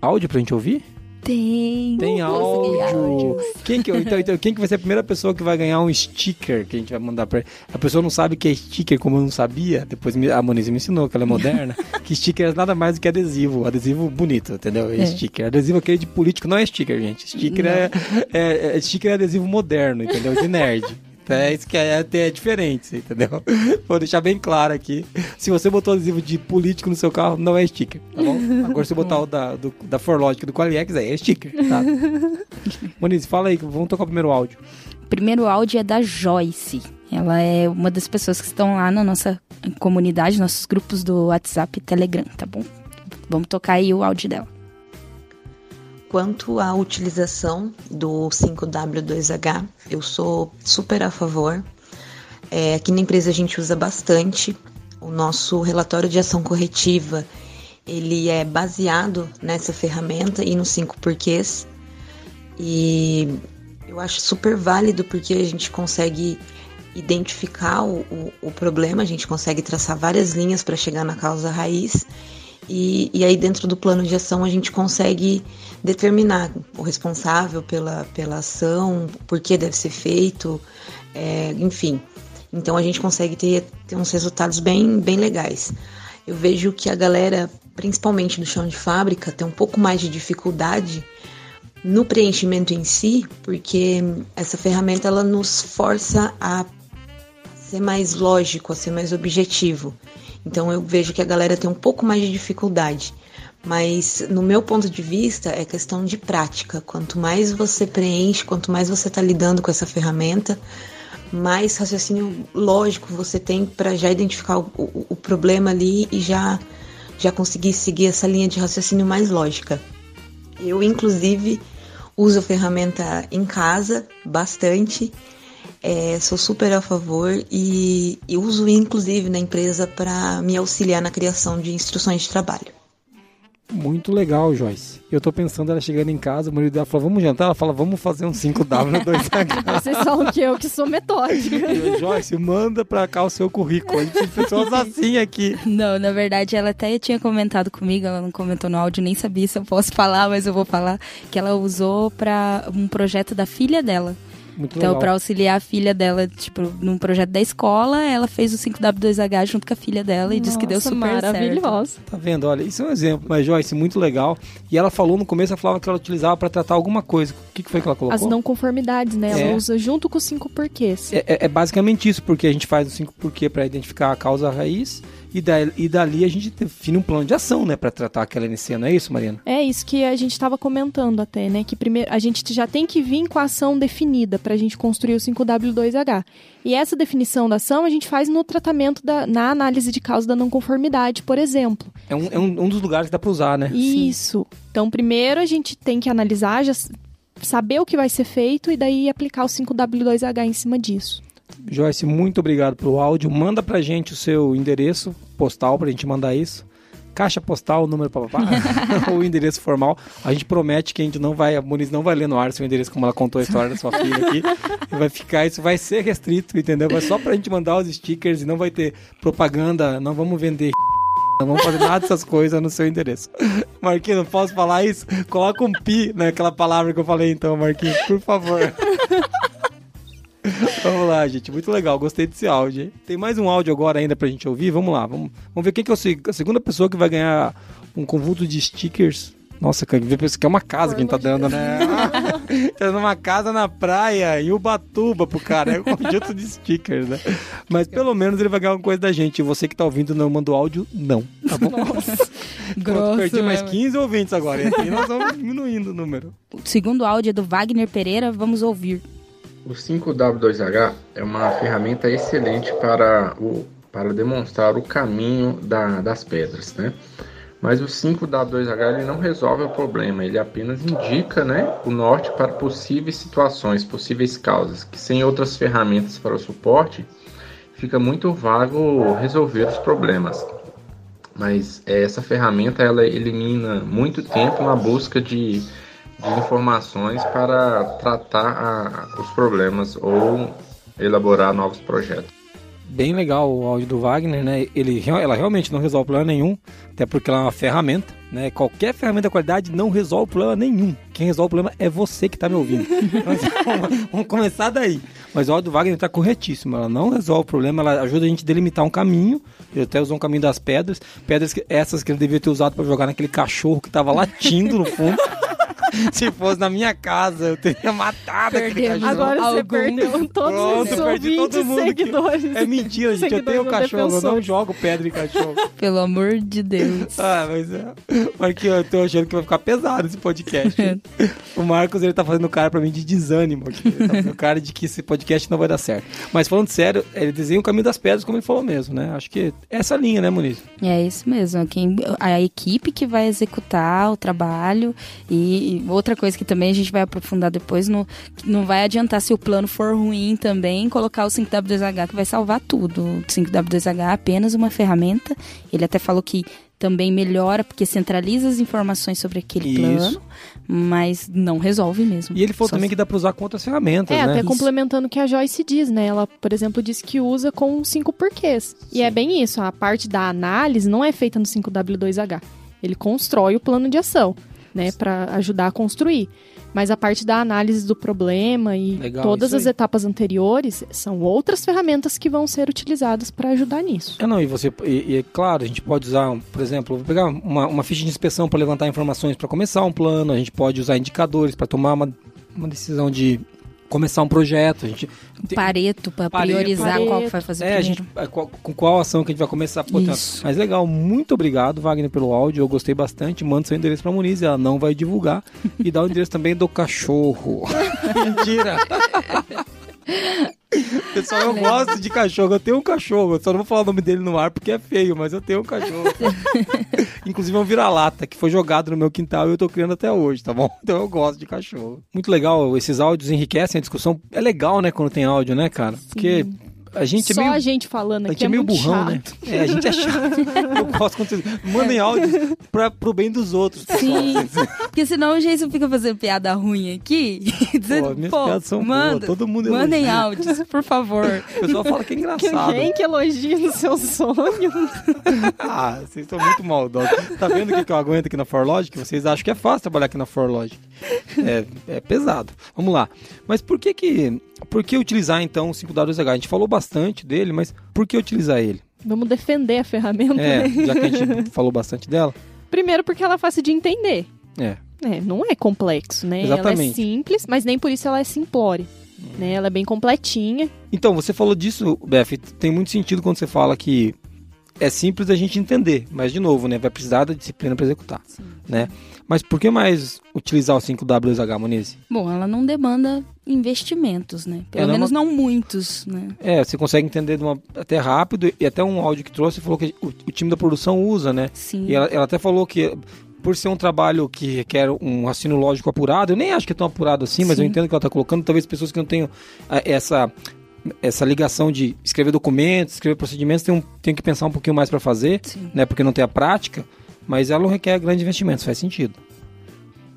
S1: áudio pra gente ouvir?
S4: Tem.
S1: Tem áudio. Quem que, então, então, quem que vai ser a primeira pessoa que vai ganhar um sticker que a gente vai mandar pra A pessoa não sabe que é sticker, como eu não sabia. Depois a Moniz me ensinou, que ela é moderna. que sticker é nada mais do que adesivo. Adesivo bonito, entendeu?
S4: É.
S1: Sticker. Adesivo aquele de político não é sticker, gente. Sticker é, é, é- Sticker é adesivo moderno, entendeu? De nerd. É isso que é, é diferente, entendeu? Vou deixar bem claro aqui. Se você botou adesivo de político no seu carro, não é sticker, tá bom? Agora se botar o da, do, da Forlogic do Qualiex, aí é sticker, tá? Moniz, fala aí, vamos tocar o primeiro áudio.
S4: O primeiro áudio é da Joyce. Ela é uma das pessoas que estão lá na nossa comunidade, nossos grupos do WhatsApp e Telegram, tá bom? Vamos tocar aí o áudio dela.
S5: Quanto à utilização do 5W2H, eu sou super a favor. É, aqui na empresa a gente usa bastante. O nosso relatório de ação corretiva, ele é baseado nessa ferramenta e nos cinco porquês. E eu acho super válido porque a gente consegue identificar o, o, o problema, a gente consegue traçar várias linhas para chegar na causa raiz. E, e aí, dentro do plano de ação, a gente consegue determinar o responsável pela, pela ação, por que deve ser feito, é, enfim. Então, a gente consegue ter, ter uns resultados bem, bem legais. Eu vejo que a galera, principalmente do chão de fábrica, tem um pouco mais de dificuldade no preenchimento em si, porque essa ferramenta ela nos força a ser mais lógico, a ser mais objetivo. Então eu vejo que a galera tem um pouco mais de dificuldade. Mas no meu ponto de vista é questão de prática. Quanto mais você preenche, quanto mais você está lidando com essa ferramenta, mais raciocínio lógico você tem para já identificar o, o, o problema ali e já, já conseguir seguir essa linha de raciocínio mais lógica. Eu, inclusive, uso a ferramenta em casa bastante. É, sou super a favor e, e uso inclusive na empresa para me auxiliar na criação de instruções de trabalho.
S1: Muito legal, Joyce. Eu tô pensando ela chegando em casa, o marido dela falou, vamos jantar? Ela fala, vamos fazer um 5W 2H.
S3: Vocês são o que? Eu que sou metódica.
S1: Eu, Joyce, manda pra cá o seu currículo. A gente tem pessoas assim aqui.
S4: Não, na verdade, ela até tinha comentado comigo, ela não comentou no áudio, nem sabia se eu posso falar, mas eu vou falar, que ela usou para um projeto da filha dela.
S1: Muito
S4: Então, pra auxiliar a filha dela, tipo, num projeto da escola, ela fez o 5W2H junto com a filha dela e disse que deu
S3: Nossa,
S4: super certo.
S3: maravilhosa.
S1: Tá vendo? Olha, isso é um exemplo. Mas, Joyce, muito legal. E ela falou no começo, ela falava que ela utilizava pra tratar alguma coisa. O que, que foi que ela colocou?
S3: As não conformidades, né? Ela
S1: É.
S3: usa junto com os cinco porquês.
S1: É, é- é basicamente isso, porque a gente faz o 5 porquê para identificar a causa raiz e, da, e dali a gente define um plano de ação, né, para tratar aquela NC, não é isso, Mariana?
S3: É isso que a gente estava comentando até, né? Que primeiro a gente já tem que vir com a ação definida para a gente construir o 5W2H. E essa definição da ação a gente faz no tratamento da na análise de causa da não conformidade, por exemplo.
S1: É um, é um, um dos lugares que dá para usar, né?
S3: Isso. Então, primeiro a gente tem que analisar, já saber o que vai ser feito e daí aplicar o 5W2H em cima disso.
S1: Joyce, muito obrigado pelo áudio. Manda pra gente o seu endereço postal pra gente mandar isso. caixa postal, número papapá, o endereço formal. A gente promete que a gente não vai, a Muniz não vai ler no ar seu endereço, como ela contou a história da sua filha aqui. E vai ficar, isso vai ser restrito, entendeu? Vai só pra gente mandar os stickers e não vai ter propaganda, não vamos vender não vamos fazer nada dessas coisas no seu endereço. Marquinhos, não posso falar isso? Coloca um pi naquela palavra que eu falei então, Marquinhos, por favor. vamos lá, gente. Muito legal. Gostei desse áudio. Hein? Tem mais um áudio agora ainda pra gente ouvir. Vamos lá. Vamos, vamos ver quem que é a segunda pessoa que vai ganhar um conjunto de stickers nossa, que é uma casa que a gente tá dando, né? tá dando uma casa na praia, em Ubatuba pro cara. É um conjunto de stickers, né? Mas pelo menos ele vai ganhar uma coisa da gente. E você que tá ouvindo não mandou áudio, não. Tá bom? Nossa. Grosso, perdi mais 15 ouvintes agora. E assim nós vamos diminuindo o número.
S4: O segundo áudio é do Wagner Pereira. Vamos ouvir.
S6: O 5W2H é uma ferramenta excelente para, o, para demonstrar o caminho da, das pedras, né? Mas o 5W2H ele não resolve o problema, ele apenas indica né, o norte para possíveis situações, possíveis causas, que sem outras ferramentas para o suporte, fica muito vago resolver os problemas. Mas essa ferramenta ela elimina muito tempo na busca de, de informações para tratar a, os problemas ou elaborar novos projetos
S1: bem legal o áudio do Wagner, né? Ele, ela realmente não resolve problema nenhum, até porque ela é uma ferramenta, né? Qualquer ferramenta de qualidade não resolve problema nenhum. Quem resolve o problema é você que está me ouvindo. Então, assim, vamos começar daí. Mas o áudio do Wagner está corretíssimo. Ela não resolve o problema, ela ajuda a gente a delimitar um caminho. Ele até usou um caminho das pedras. Pedras que, essas que ele devia ter usado para jogar naquele cachorro que estava latindo no fundo. Se fosse na minha casa, eu teria matado aquele cachorro.
S3: Agora você perdeu todos Pronto, os perdi todo mundo seguidores.
S1: Que... É mentira, gente. Eu tenho cachorro, eu não jogo pedra em cachorro.
S4: Pelo amor de Deus.
S1: Ah, mas é. Porque eu tô achando que vai ficar pesado esse podcast. o Marcos, ele tá fazendo cara pra mim de desânimo aqui. Ele tá fazendo cara de que esse podcast não vai dar certo. Mas falando sério, ele desenha o caminho das pedras, como ele falou mesmo, né? Acho que é essa linha, né, Muniz?
S4: É isso mesmo. Quem, a equipe que vai executar o trabalho e outra coisa que também a gente vai aprofundar depois, no, não vai adiantar se o plano for ruim também, colocar o 5W2H que vai salvar tudo. O 5W2H é apenas uma ferramenta. Ele até falou que também melhora porque centraliza as informações sobre aquele Isso. plano, mas não resolve mesmo.
S1: E ele falou também que dá para usar com outras ferramentas,
S3: é,
S1: né?
S3: até complementando o que a Joyce diz, né? Ela, por exemplo, diz que usa com cinco porquês. Sim. E é bem isso, a parte da análise não é feita no 5W2H. Ele constrói o plano de ação né, para ajudar a construir. Mas a parte da análise do problema e Legal, todas as etapas anteriores são outras ferramentas que vão ser utilizadas para ajudar nisso.
S1: É, não, e você, e, e, claro, a gente pode usar, por exemplo, vou pegar uma, uma ficha de inspeção para levantar informações para começar um plano, a gente pode usar indicadores para tomar uma, uma decisão de começar um projeto. A gente
S4: tem... Pareto para priorizar Pareto. qual que vai fazer é, primeiro.
S1: A gente, com qual ação que a gente vai começar. Pô, Isso. Mas legal, muito obrigado, Wagner, pelo áudio. Eu gostei bastante. Manda seu endereço para Muniz, ela não vai divulgar. e dá o endereço também do cachorro. Mentira! Pessoal, eu gosto de cachorro. Eu tenho um cachorro. Eu só não vou falar o nome dele no ar porque é feio, mas eu tenho um cachorro. Inclusive é um vira-lata que foi jogado no meu quintal e eu tô criando até hoje, tá bom? Então eu gosto de cachorro. Muito legal. Esses áudios enriquecem a discussão. É legal, né, quando tem áudio, né, cara? Porque a gente
S3: é Só
S1: é meio,
S3: a gente falando aqui
S1: a gente é,
S3: é
S1: meio
S3: burrão,
S1: né? chato. né? É, a gente é chato. Eu quando vocês mandem áudios para pro bem dos outros.
S4: Sim. Porque senão o Jason fica fazendo piada ruim aqui.
S1: Dizendo, Pô, minhas pô, piadas são manda, boas. Todo mundo
S4: Mandem áudios, por favor.
S1: O pessoal fala que é engraçado.
S3: Quem que elogia no seu sonho?
S1: ah, vocês estão muito maldosos. Tá vendo o que eu aguento aqui na ForLogic? Vocês acham que é fácil trabalhar aqui na ForLogic. É, é pesado. Vamos lá. Mas por que que por que utilizar então o 5W2H? A gente falou bastante dele, mas por que utilizar ele?
S3: Vamos defender a ferramenta,
S1: é,
S3: né?
S1: já que a gente falou bastante dela.
S3: Primeiro porque ela é fácil de entender.
S1: É.
S3: é não é complexo, né?
S1: Exatamente.
S3: Ela é simples, mas nem por isso ela é simplória. Né? Ela é bem completinha.
S1: Então, você falou disso, Beth, tem muito sentido quando você fala que é simples a gente entender, mas de novo, né, vai precisar da disciplina para executar, Sim. né? Mas por que mais utilizar o 5W2H, Moniz?
S4: Bom, ela não demanda investimentos, né? Pelo ela menos não, não muitos, né?
S1: É, você consegue entender de uma, até rápido e até um áudio que trouxe falou que o, o time da produção usa, né?
S4: Sim.
S1: E ela, ela até falou que por ser um trabalho que requer um raciocínio lógico apurado, eu nem acho que é tão apurado assim, mas Sim. eu entendo que ela está colocando, talvez pessoas que não tenham essa essa ligação de escrever documentos, escrever procedimentos, tem, um, tem que pensar um pouquinho mais para fazer,
S4: Sim.
S1: né? Porque não tem a prática, mas ela não requer grandes investimentos, faz sentido.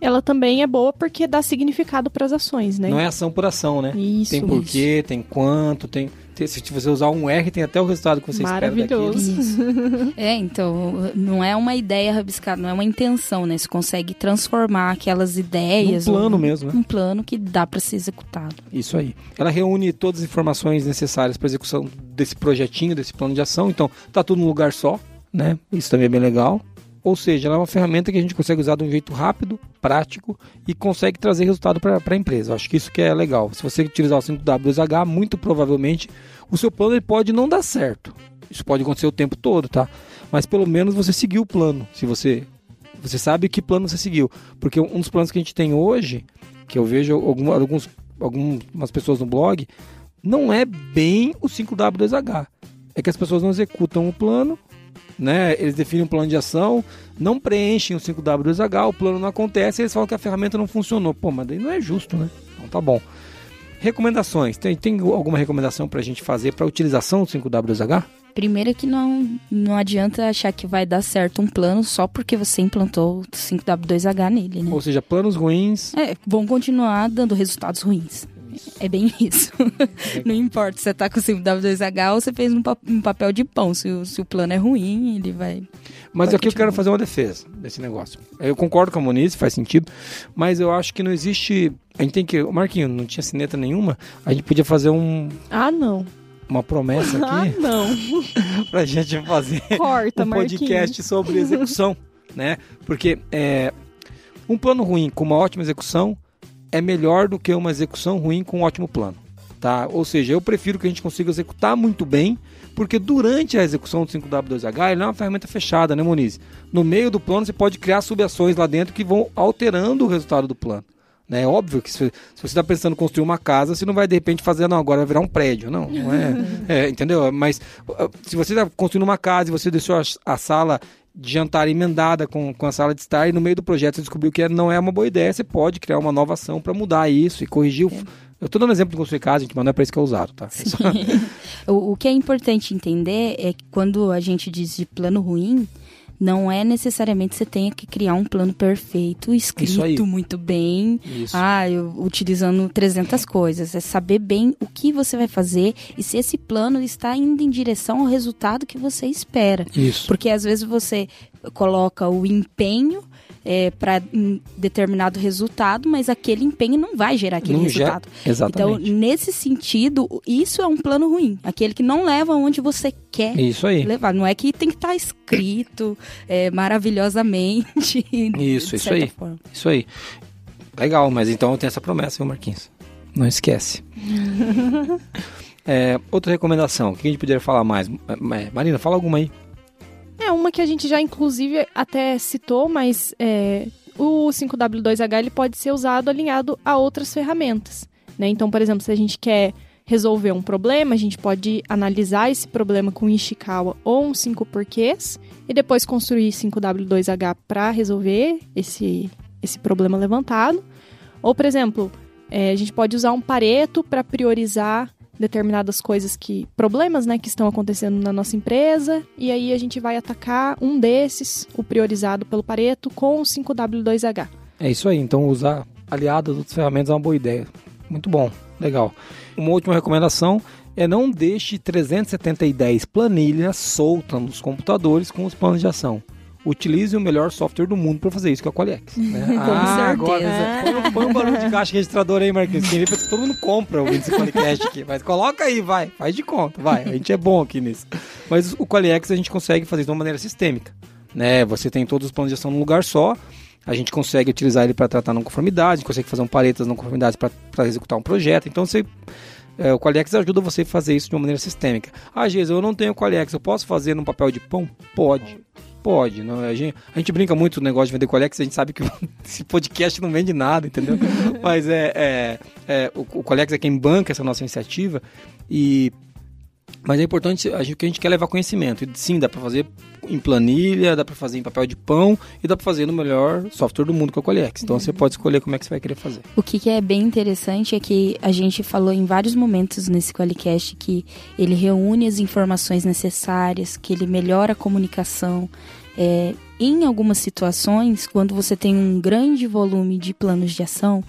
S3: Ela também é boa porque dá significado para as ações, né?
S1: Não é ação por ação, né?
S3: Isso.
S1: tem porquê, tem quanto, tem, Se você usar um R, tem até o resultado que você espera daquilo.
S3: Maravilhoso.
S4: É, então, não é uma ideia rabiscada, não é uma intenção, né? Você consegue transformar aquelas ideias.
S1: Num plano
S4: ou-
S1: mesmo, né?
S4: Um plano que dá para ser executado.
S1: Isso aí. Ela reúne todas as informações necessárias para execução desse projetinho, desse plano de ação. Então, tá tudo num lugar só, né? Isso também é bem legal. Ou seja, ela é uma ferramenta que a gente consegue usar de um jeito rápido, prático e consegue trazer resultado para a empresa. Eu acho que isso que é legal. Se você utilizar o 5W2H, muito provavelmente o seu plano ele pode não dar certo. Isso pode acontecer o tempo todo, tá? Mas pelo menos você seguiu o plano. Se você você sabe que plano você seguiu, porque um dos planos que a gente tem hoje, que eu vejo alguma- alguns algumas pessoas no blog, não é bem o 5W2H. É que as pessoas não executam o plano, né? Eles definem um plano de ação, não preenchem o 5W2H, o plano não acontece, eles falam que a ferramenta não funcionou. Pô, mas daí não é justo, né? Então tá bom. Recomendações. Tem, tem alguma recomendação pra gente fazer para utilização do 5W2H?
S4: Primeiro que não, não adianta achar que vai dar certo um plano só porque você implantou o 5W2H nele, né?
S1: Ou seja, planos ruins.
S4: É, vão continuar dando resultados ruins. É bem isso. Não importa se você tá com o 5W2H ou você fez um, pa- um papel de pão. Se o, se o plano é ruim, ele vai.
S1: Mas
S4: Vai
S1: aqui eu quero fazer uma defesa desse negócio. Eu concordo com a Moniz, faz sentido, mas eu acho que não existe. A gente tem que. O Marquinho, não tinha sineta nenhuma, a gente podia fazer um,
S3: Ah, não.
S1: uma promessa
S3: Ah,
S1: aqui
S3: não.
S1: pra gente fazer
S3: Corta,
S1: um
S3: Marquinhos.
S1: podcast sobre execução, né? Porque é, um plano ruim com uma ótima execução é melhor do que uma execução ruim com um ótimo plano, tá? Ou seja, eu prefiro que a gente consiga executar muito bem, porque durante a execução do 5W2H ele é uma ferramenta fechada, né, Moniz? No meio do plano você pode criar subações lá dentro que vão alterando o resultado do plano. Né? É óbvio que se, você está pensando em construir uma casa, você não vai de repente fazer, não, agora vai virar um prédio. Não, não é. é entendeu? Mas uh, se você está construindo uma casa e você deixou a, a sala de jantar emendada com, com a sala de estar e no meio do projeto você descobriu que não é uma boa ideia, você pode criar uma nova ação para mudar isso e corrigir o. Eu estou dando exemplo de construir casa, gente, mas não é para isso que é usado, tá? É só-
S4: O, o que é importante entender é que quando a gente diz de plano ruim, não é necessariamente você tenha que criar um plano perfeito, escrito muito bem,
S1: Isso.
S4: ah, eu- utilizando 300 coisas. É saber bem o que você vai fazer e se esse plano está indo em direção ao resultado que você espera.
S1: Isso.
S4: Porque às vezes você coloca o empenho para determinado resultado, mas aquele empenho não vai gerar aquele
S1: Não gera-
S4: resultado.
S1: Exatamente.
S4: Então, nesse sentido, isso é um plano ruim. Aquele que não leva onde você quer
S1: Isso aí.
S4: levar. Não é que tem que estar escrito é, maravilhosamente.
S1: Isso, isso aí.
S4: forma.
S1: Isso aí. Legal, mas então eu tenho essa promessa, viu, Marquinhos? Não esquece. É, outra recomendação, o que a gente poderia falar mais? É, Marina, fala alguma aí.
S3: Uma que a gente já, inclusive, até citou, mas é, o 5W2H ele pode ser usado alinhado a outras ferramentas. Né? Então, por exemplo, se a gente quer resolver um problema, a gente pode analisar esse problema com Ishikawa ou um 5 porquês e depois construir 5W2H para resolver esse, esse problema levantado. Ou, por exemplo, é, a gente pode usar um Pareto para priorizar determinadas coisas que problemas, né, que estão acontecendo na nossa empresa e aí a gente vai atacar um desses, o priorizado pelo Pareto, com o 5W2H.
S1: É isso aí, então usar aliado às outras ferramentas é uma boa ideia. Muito bom, legal. Uma última recomendação é não deixe 37010 planilhas soltas nos computadores com os planos de ação. Utilize o melhor software do mundo para fazer isso, que é o Qualiex. Né?
S4: Com certeza.
S1: Agora, põe, um barulho de caixa registrador aí, Marquinhos. Quem vê, pensa que todo mundo compra o Qualicast aqui. Mas coloca aí, vai. Faz de conta, vai. A gente é bom aqui nisso. Mas o Qualiex a gente consegue fazer de uma maneira sistêmica. Né? Você tem todos os planos de ação num lugar só. A gente consegue utilizar ele para tratar não conformidade, a gente consegue fazer um paretas não conformidades para executar um projeto. Então você é, o Qualiex ajuda você a fazer isso de uma maneira sistêmica. Ah, Jesus, eu não tenho Qualiex, eu posso fazer num papel de pão? Pode. Pode. Não, a, gente, a gente brinca muito no negócio de vender Qualiex, a gente sabe que esse podcast não vende nada, entendeu? Mas é, é, é o, o Qualiex é quem banca essa nossa iniciativa e Mas é importante a gente, que a gente quer levar conhecimento. E sim, dá para fazer em planilha, dá para fazer em papel de pão e dá para fazer no melhor software do mundo que é o Qualiex. Então uhum. você pode escolher como é que você vai querer fazer.
S4: O que, que, é bem interessante é que a gente falou em vários momentos nesse Qualicast que ele reúne as informações necessárias, que ele melhora a comunicação. É, em algumas situações, quando você tem um grande volume de planos de ação,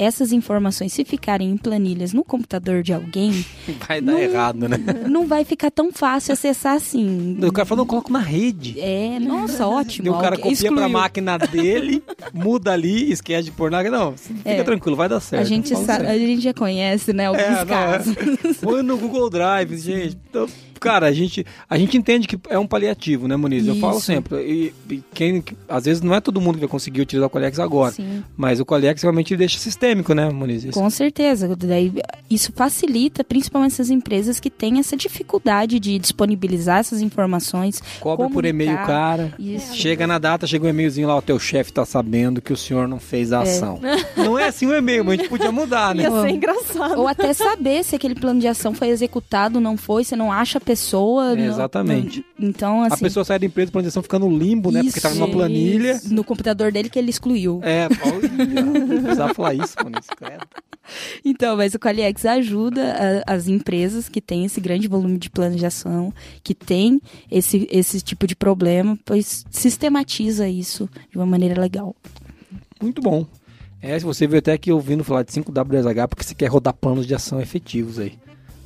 S4: essas informações, se ficarem em planilhas no computador de alguém.
S1: Vai dar não, errado, né?
S4: Não vai ficar tão fácil acessar assim.
S1: O cara falou, não, coloco na rede.
S4: É, nossa, ótimo. E
S1: o cara copia excluiu. pra máquina dele, muda ali, esquece de pôr na. Não, fica é, tranquilo, vai dar certo.
S4: A gente, sabe, a gente já conhece, né, alguns é, casos. Não, é.
S1: Põe no Google Drive, gente. Então, cara, a gente, a gente entende que é um paliativo, né, Muniz? Isso. Eu falo sempre. E, e, quem, às vezes não é todo mundo que vai conseguir utilizar o Qualiex agora. Sim. Mas o Qualiex realmente deixa sistêmico, né, Muniz? Isso.
S4: Com certeza. Daí, isso facilita, principalmente essas empresas que têm essa dificuldade de disponibilizar essas informações.
S1: Cobra por e-mail, cara. Isso. Chega na data, chega um e-mailzinho lá, o teu chefe tá sabendo que o senhor não fez a é. ação. Não é assim o e-mail, mas a gente podia mudar, né?
S3: Ia ser engraçado.
S4: Ou até saber se aquele plano de ação foi executado, não foi, você não acha pessoa.
S1: É, exatamente.
S4: No, então, assim.
S1: A pessoa sai da empresa, a planejação fica no limbo, né? Porque estava numa planilha.
S4: Isso. No computador dele que ele excluiu.
S1: É, precisava falar isso, mano. Isso,
S4: Então, mas o Qualiex ajuda a, as empresas que têm esse grande volume de planejação, que tem esse, esse tipo de problema, pois sistematiza isso de uma maneira legal.
S1: Muito bom. É, se você veio até aqui ouvindo falar de 5WSH, porque você quer rodar planos de ação efetivos aí.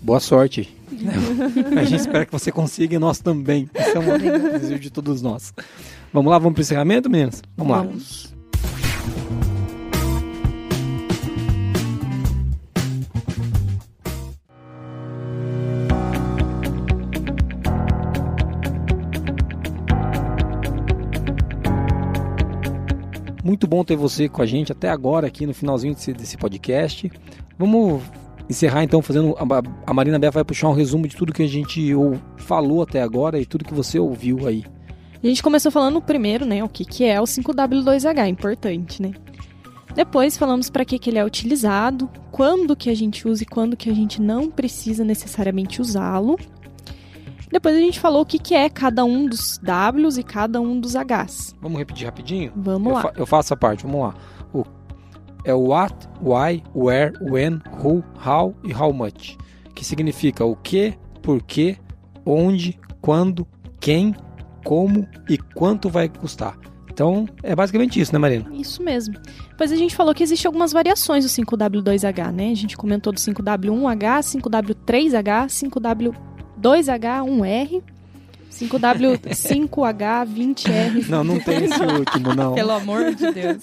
S1: Boa sorte. a gente espera que você consiga e nós também. Esse é um desejo de todos nós. Vamos lá, vamos para o encerramento, meninas? Vamos, vamos. lá. Muito bom ter você com a gente até agora aqui no finalzinho desse, desse podcast. Vamos encerrar então fazendo a, a Marina Bé vai puxar um resumo de tudo que a gente ou, falou até agora e tudo que você ouviu aí.
S3: A gente começou falando primeiro, né, o que, que é o 5W2H, importante, né? Depois falamos para que, que ele é utilizado, quando que a gente usa e quando que a gente não precisa necessariamente usá-lo. Depois a gente falou o que, que é cada um dos Ws e cada um dos Hs.
S1: Vamos repetir rapidinho?
S3: Vamos
S1: eu
S3: lá.
S1: Fa eu faço a parte, vamos lá. É o what, why, where, when, who, how e how much, que significa o que, por quê, onde, quando, quem, como e quanto vai custar. Então, é basicamente isso, né, Marina?
S3: Isso mesmo. Depois a gente falou que existem algumas variações do 5W2H, né? A gente comentou do 5W1H, 5W3H, 5W2H1R, 5W5H20R.
S1: Não, não tem esse último, não.
S3: Pelo amor de Deus.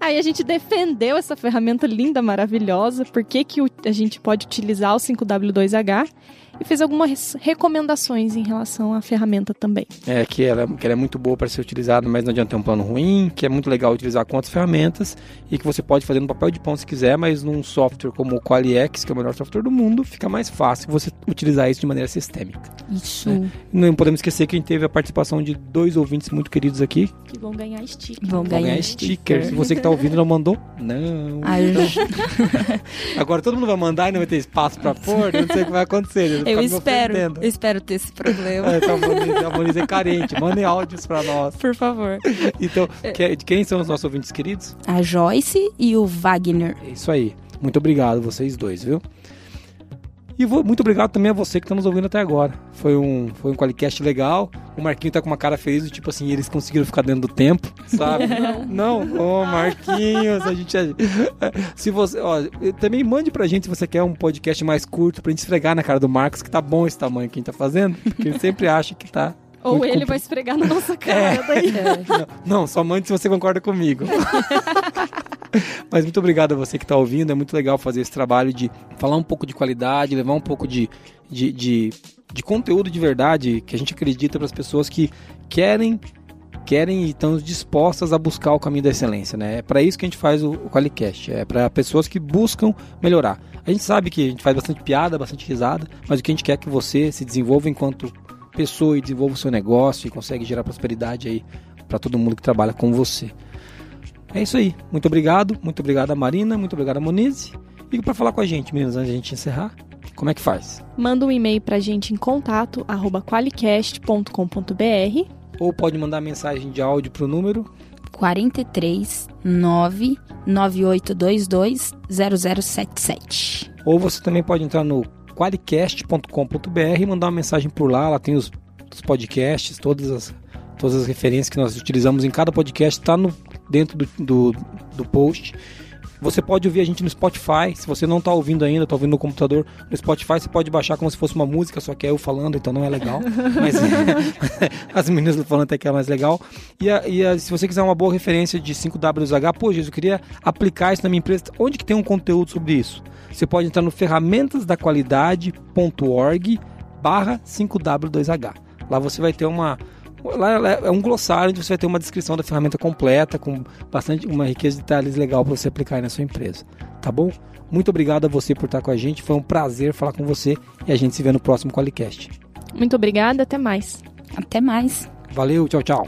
S3: Aí a gente defendeu essa ferramenta linda, maravilhosa, por que, que a gente pode utilizar o 5W2H e fez algumas recomendações em relação à ferramenta também.
S1: É, que ela, que ela é muito boa para ser utilizada, mas não adianta ter um plano ruim, que é muito legal utilizar com outras ferramentas e que você pode fazer no papel de pão se quiser, mas num software como o Qualiex, que é o melhor software do mundo, fica mais fácil você utilizar isso de maneira sistêmica.
S3: Isso.
S1: Né? Não podemos esquecer que a gente teve a participação de dois ouvintes muito queridos aqui.
S3: Que vão ganhar stickers.
S4: Vão,
S1: vão ganhar, stickers. Se você que está ouvindo não mandou, não. Ai, Agora todo mundo vai mandar e não vai ter espaço para pôr, não sei o que vai acontecer.
S4: Eu espero. Eu espero ter esse problema.
S1: É, então, a Moniz é carente. Mandem áudios pra nós.
S4: Por favor.
S1: Então, que, quem são os nossos ouvintes queridos?
S4: A Joyce e o Wagner.
S1: É isso aí. Muito obrigado, vocês dois, viu? E vou, muito obrigado também a você que está nos ouvindo até agora. Foi um, foi um Qualicast legal. O Marquinho tá com uma cara feliz, tipo assim, eles conseguiram ficar dentro do tempo, sabe? não, não, ô oh, Marquinhos, a gente. Se você. Ó, também mande pra gente se você quer um podcast mais curto pra gente esfregar na cara do Marcos, que tá bom esse tamanho que a gente tá fazendo, porque ele sempre acha que tá
S3: ou ele vai esfregar na nossa cara é. daí.
S1: É. Não, não, só mande se você concorda comigo. Mas muito obrigado a você que está ouvindo. É muito legal fazer esse trabalho de falar um pouco de qualidade, levar um pouco de, de, de, de conteúdo de verdade que a gente acredita para as pessoas que querem querem e estão dispostas a buscar o caminho da excelência, né? É para isso que a gente faz o, o Qualicast, é para pessoas que buscam melhorar. A gente sabe que a gente faz bastante piada, bastante risada, mas o que a gente quer é que você se desenvolva enquanto pessoa e desenvolva o seu negócio e consegue gerar prosperidade aí para todo mundo que trabalha com você. É isso aí. Muito obrigado. Muito obrigado a Marina. Muito obrigado a Monize. E para falar com a gente, meninas, antes de a gente encerrar. como é que faz?
S3: Manda um e-mail pra gente em contato arroba qualicast.com.br
S1: Ou pode mandar mensagem de áudio pro número
S4: 43 99822 0077.
S1: Ou você também pode entrar no qualicast.com.br e mandar uma mensagem por lá. Lá tem os, os, podcasts, todas as, todas as referências que nós utilizamos em cada podcast, está dentro do, do, do post. Você pode ouvir a gente no Spotify. Se você não está ouvindo ainda, está ouvindo no computador, no Spotify você pode baixar como se fosse uma música, só que é eu falando, então não é legal. Mas as meninas falando até que é mais legal. E, a, e a, se você quiser uma boa referência de 5WH, pô, Jesus, eu queria aplicar isso na minha empresa. Onde que tem um conteúdo sobre isso? Você pode entrar no ferramentasdaqualidade.org barra 5W2H. Lá você vai ter uma Lá é um glossário onde você vai ter uma descrição da ferramenta completa, com bastante uma riqueza de detalhes legal para você aplicar aí na sua empresa. Tá bom? Muito obrigado a você por estar com a gente. Foi um prazer falar com você e a gente se vê no próximo Qualicast.
S3: Muito obrigada, até mais.
S4: Até mais.
S1: Valeu, tchau, tchau.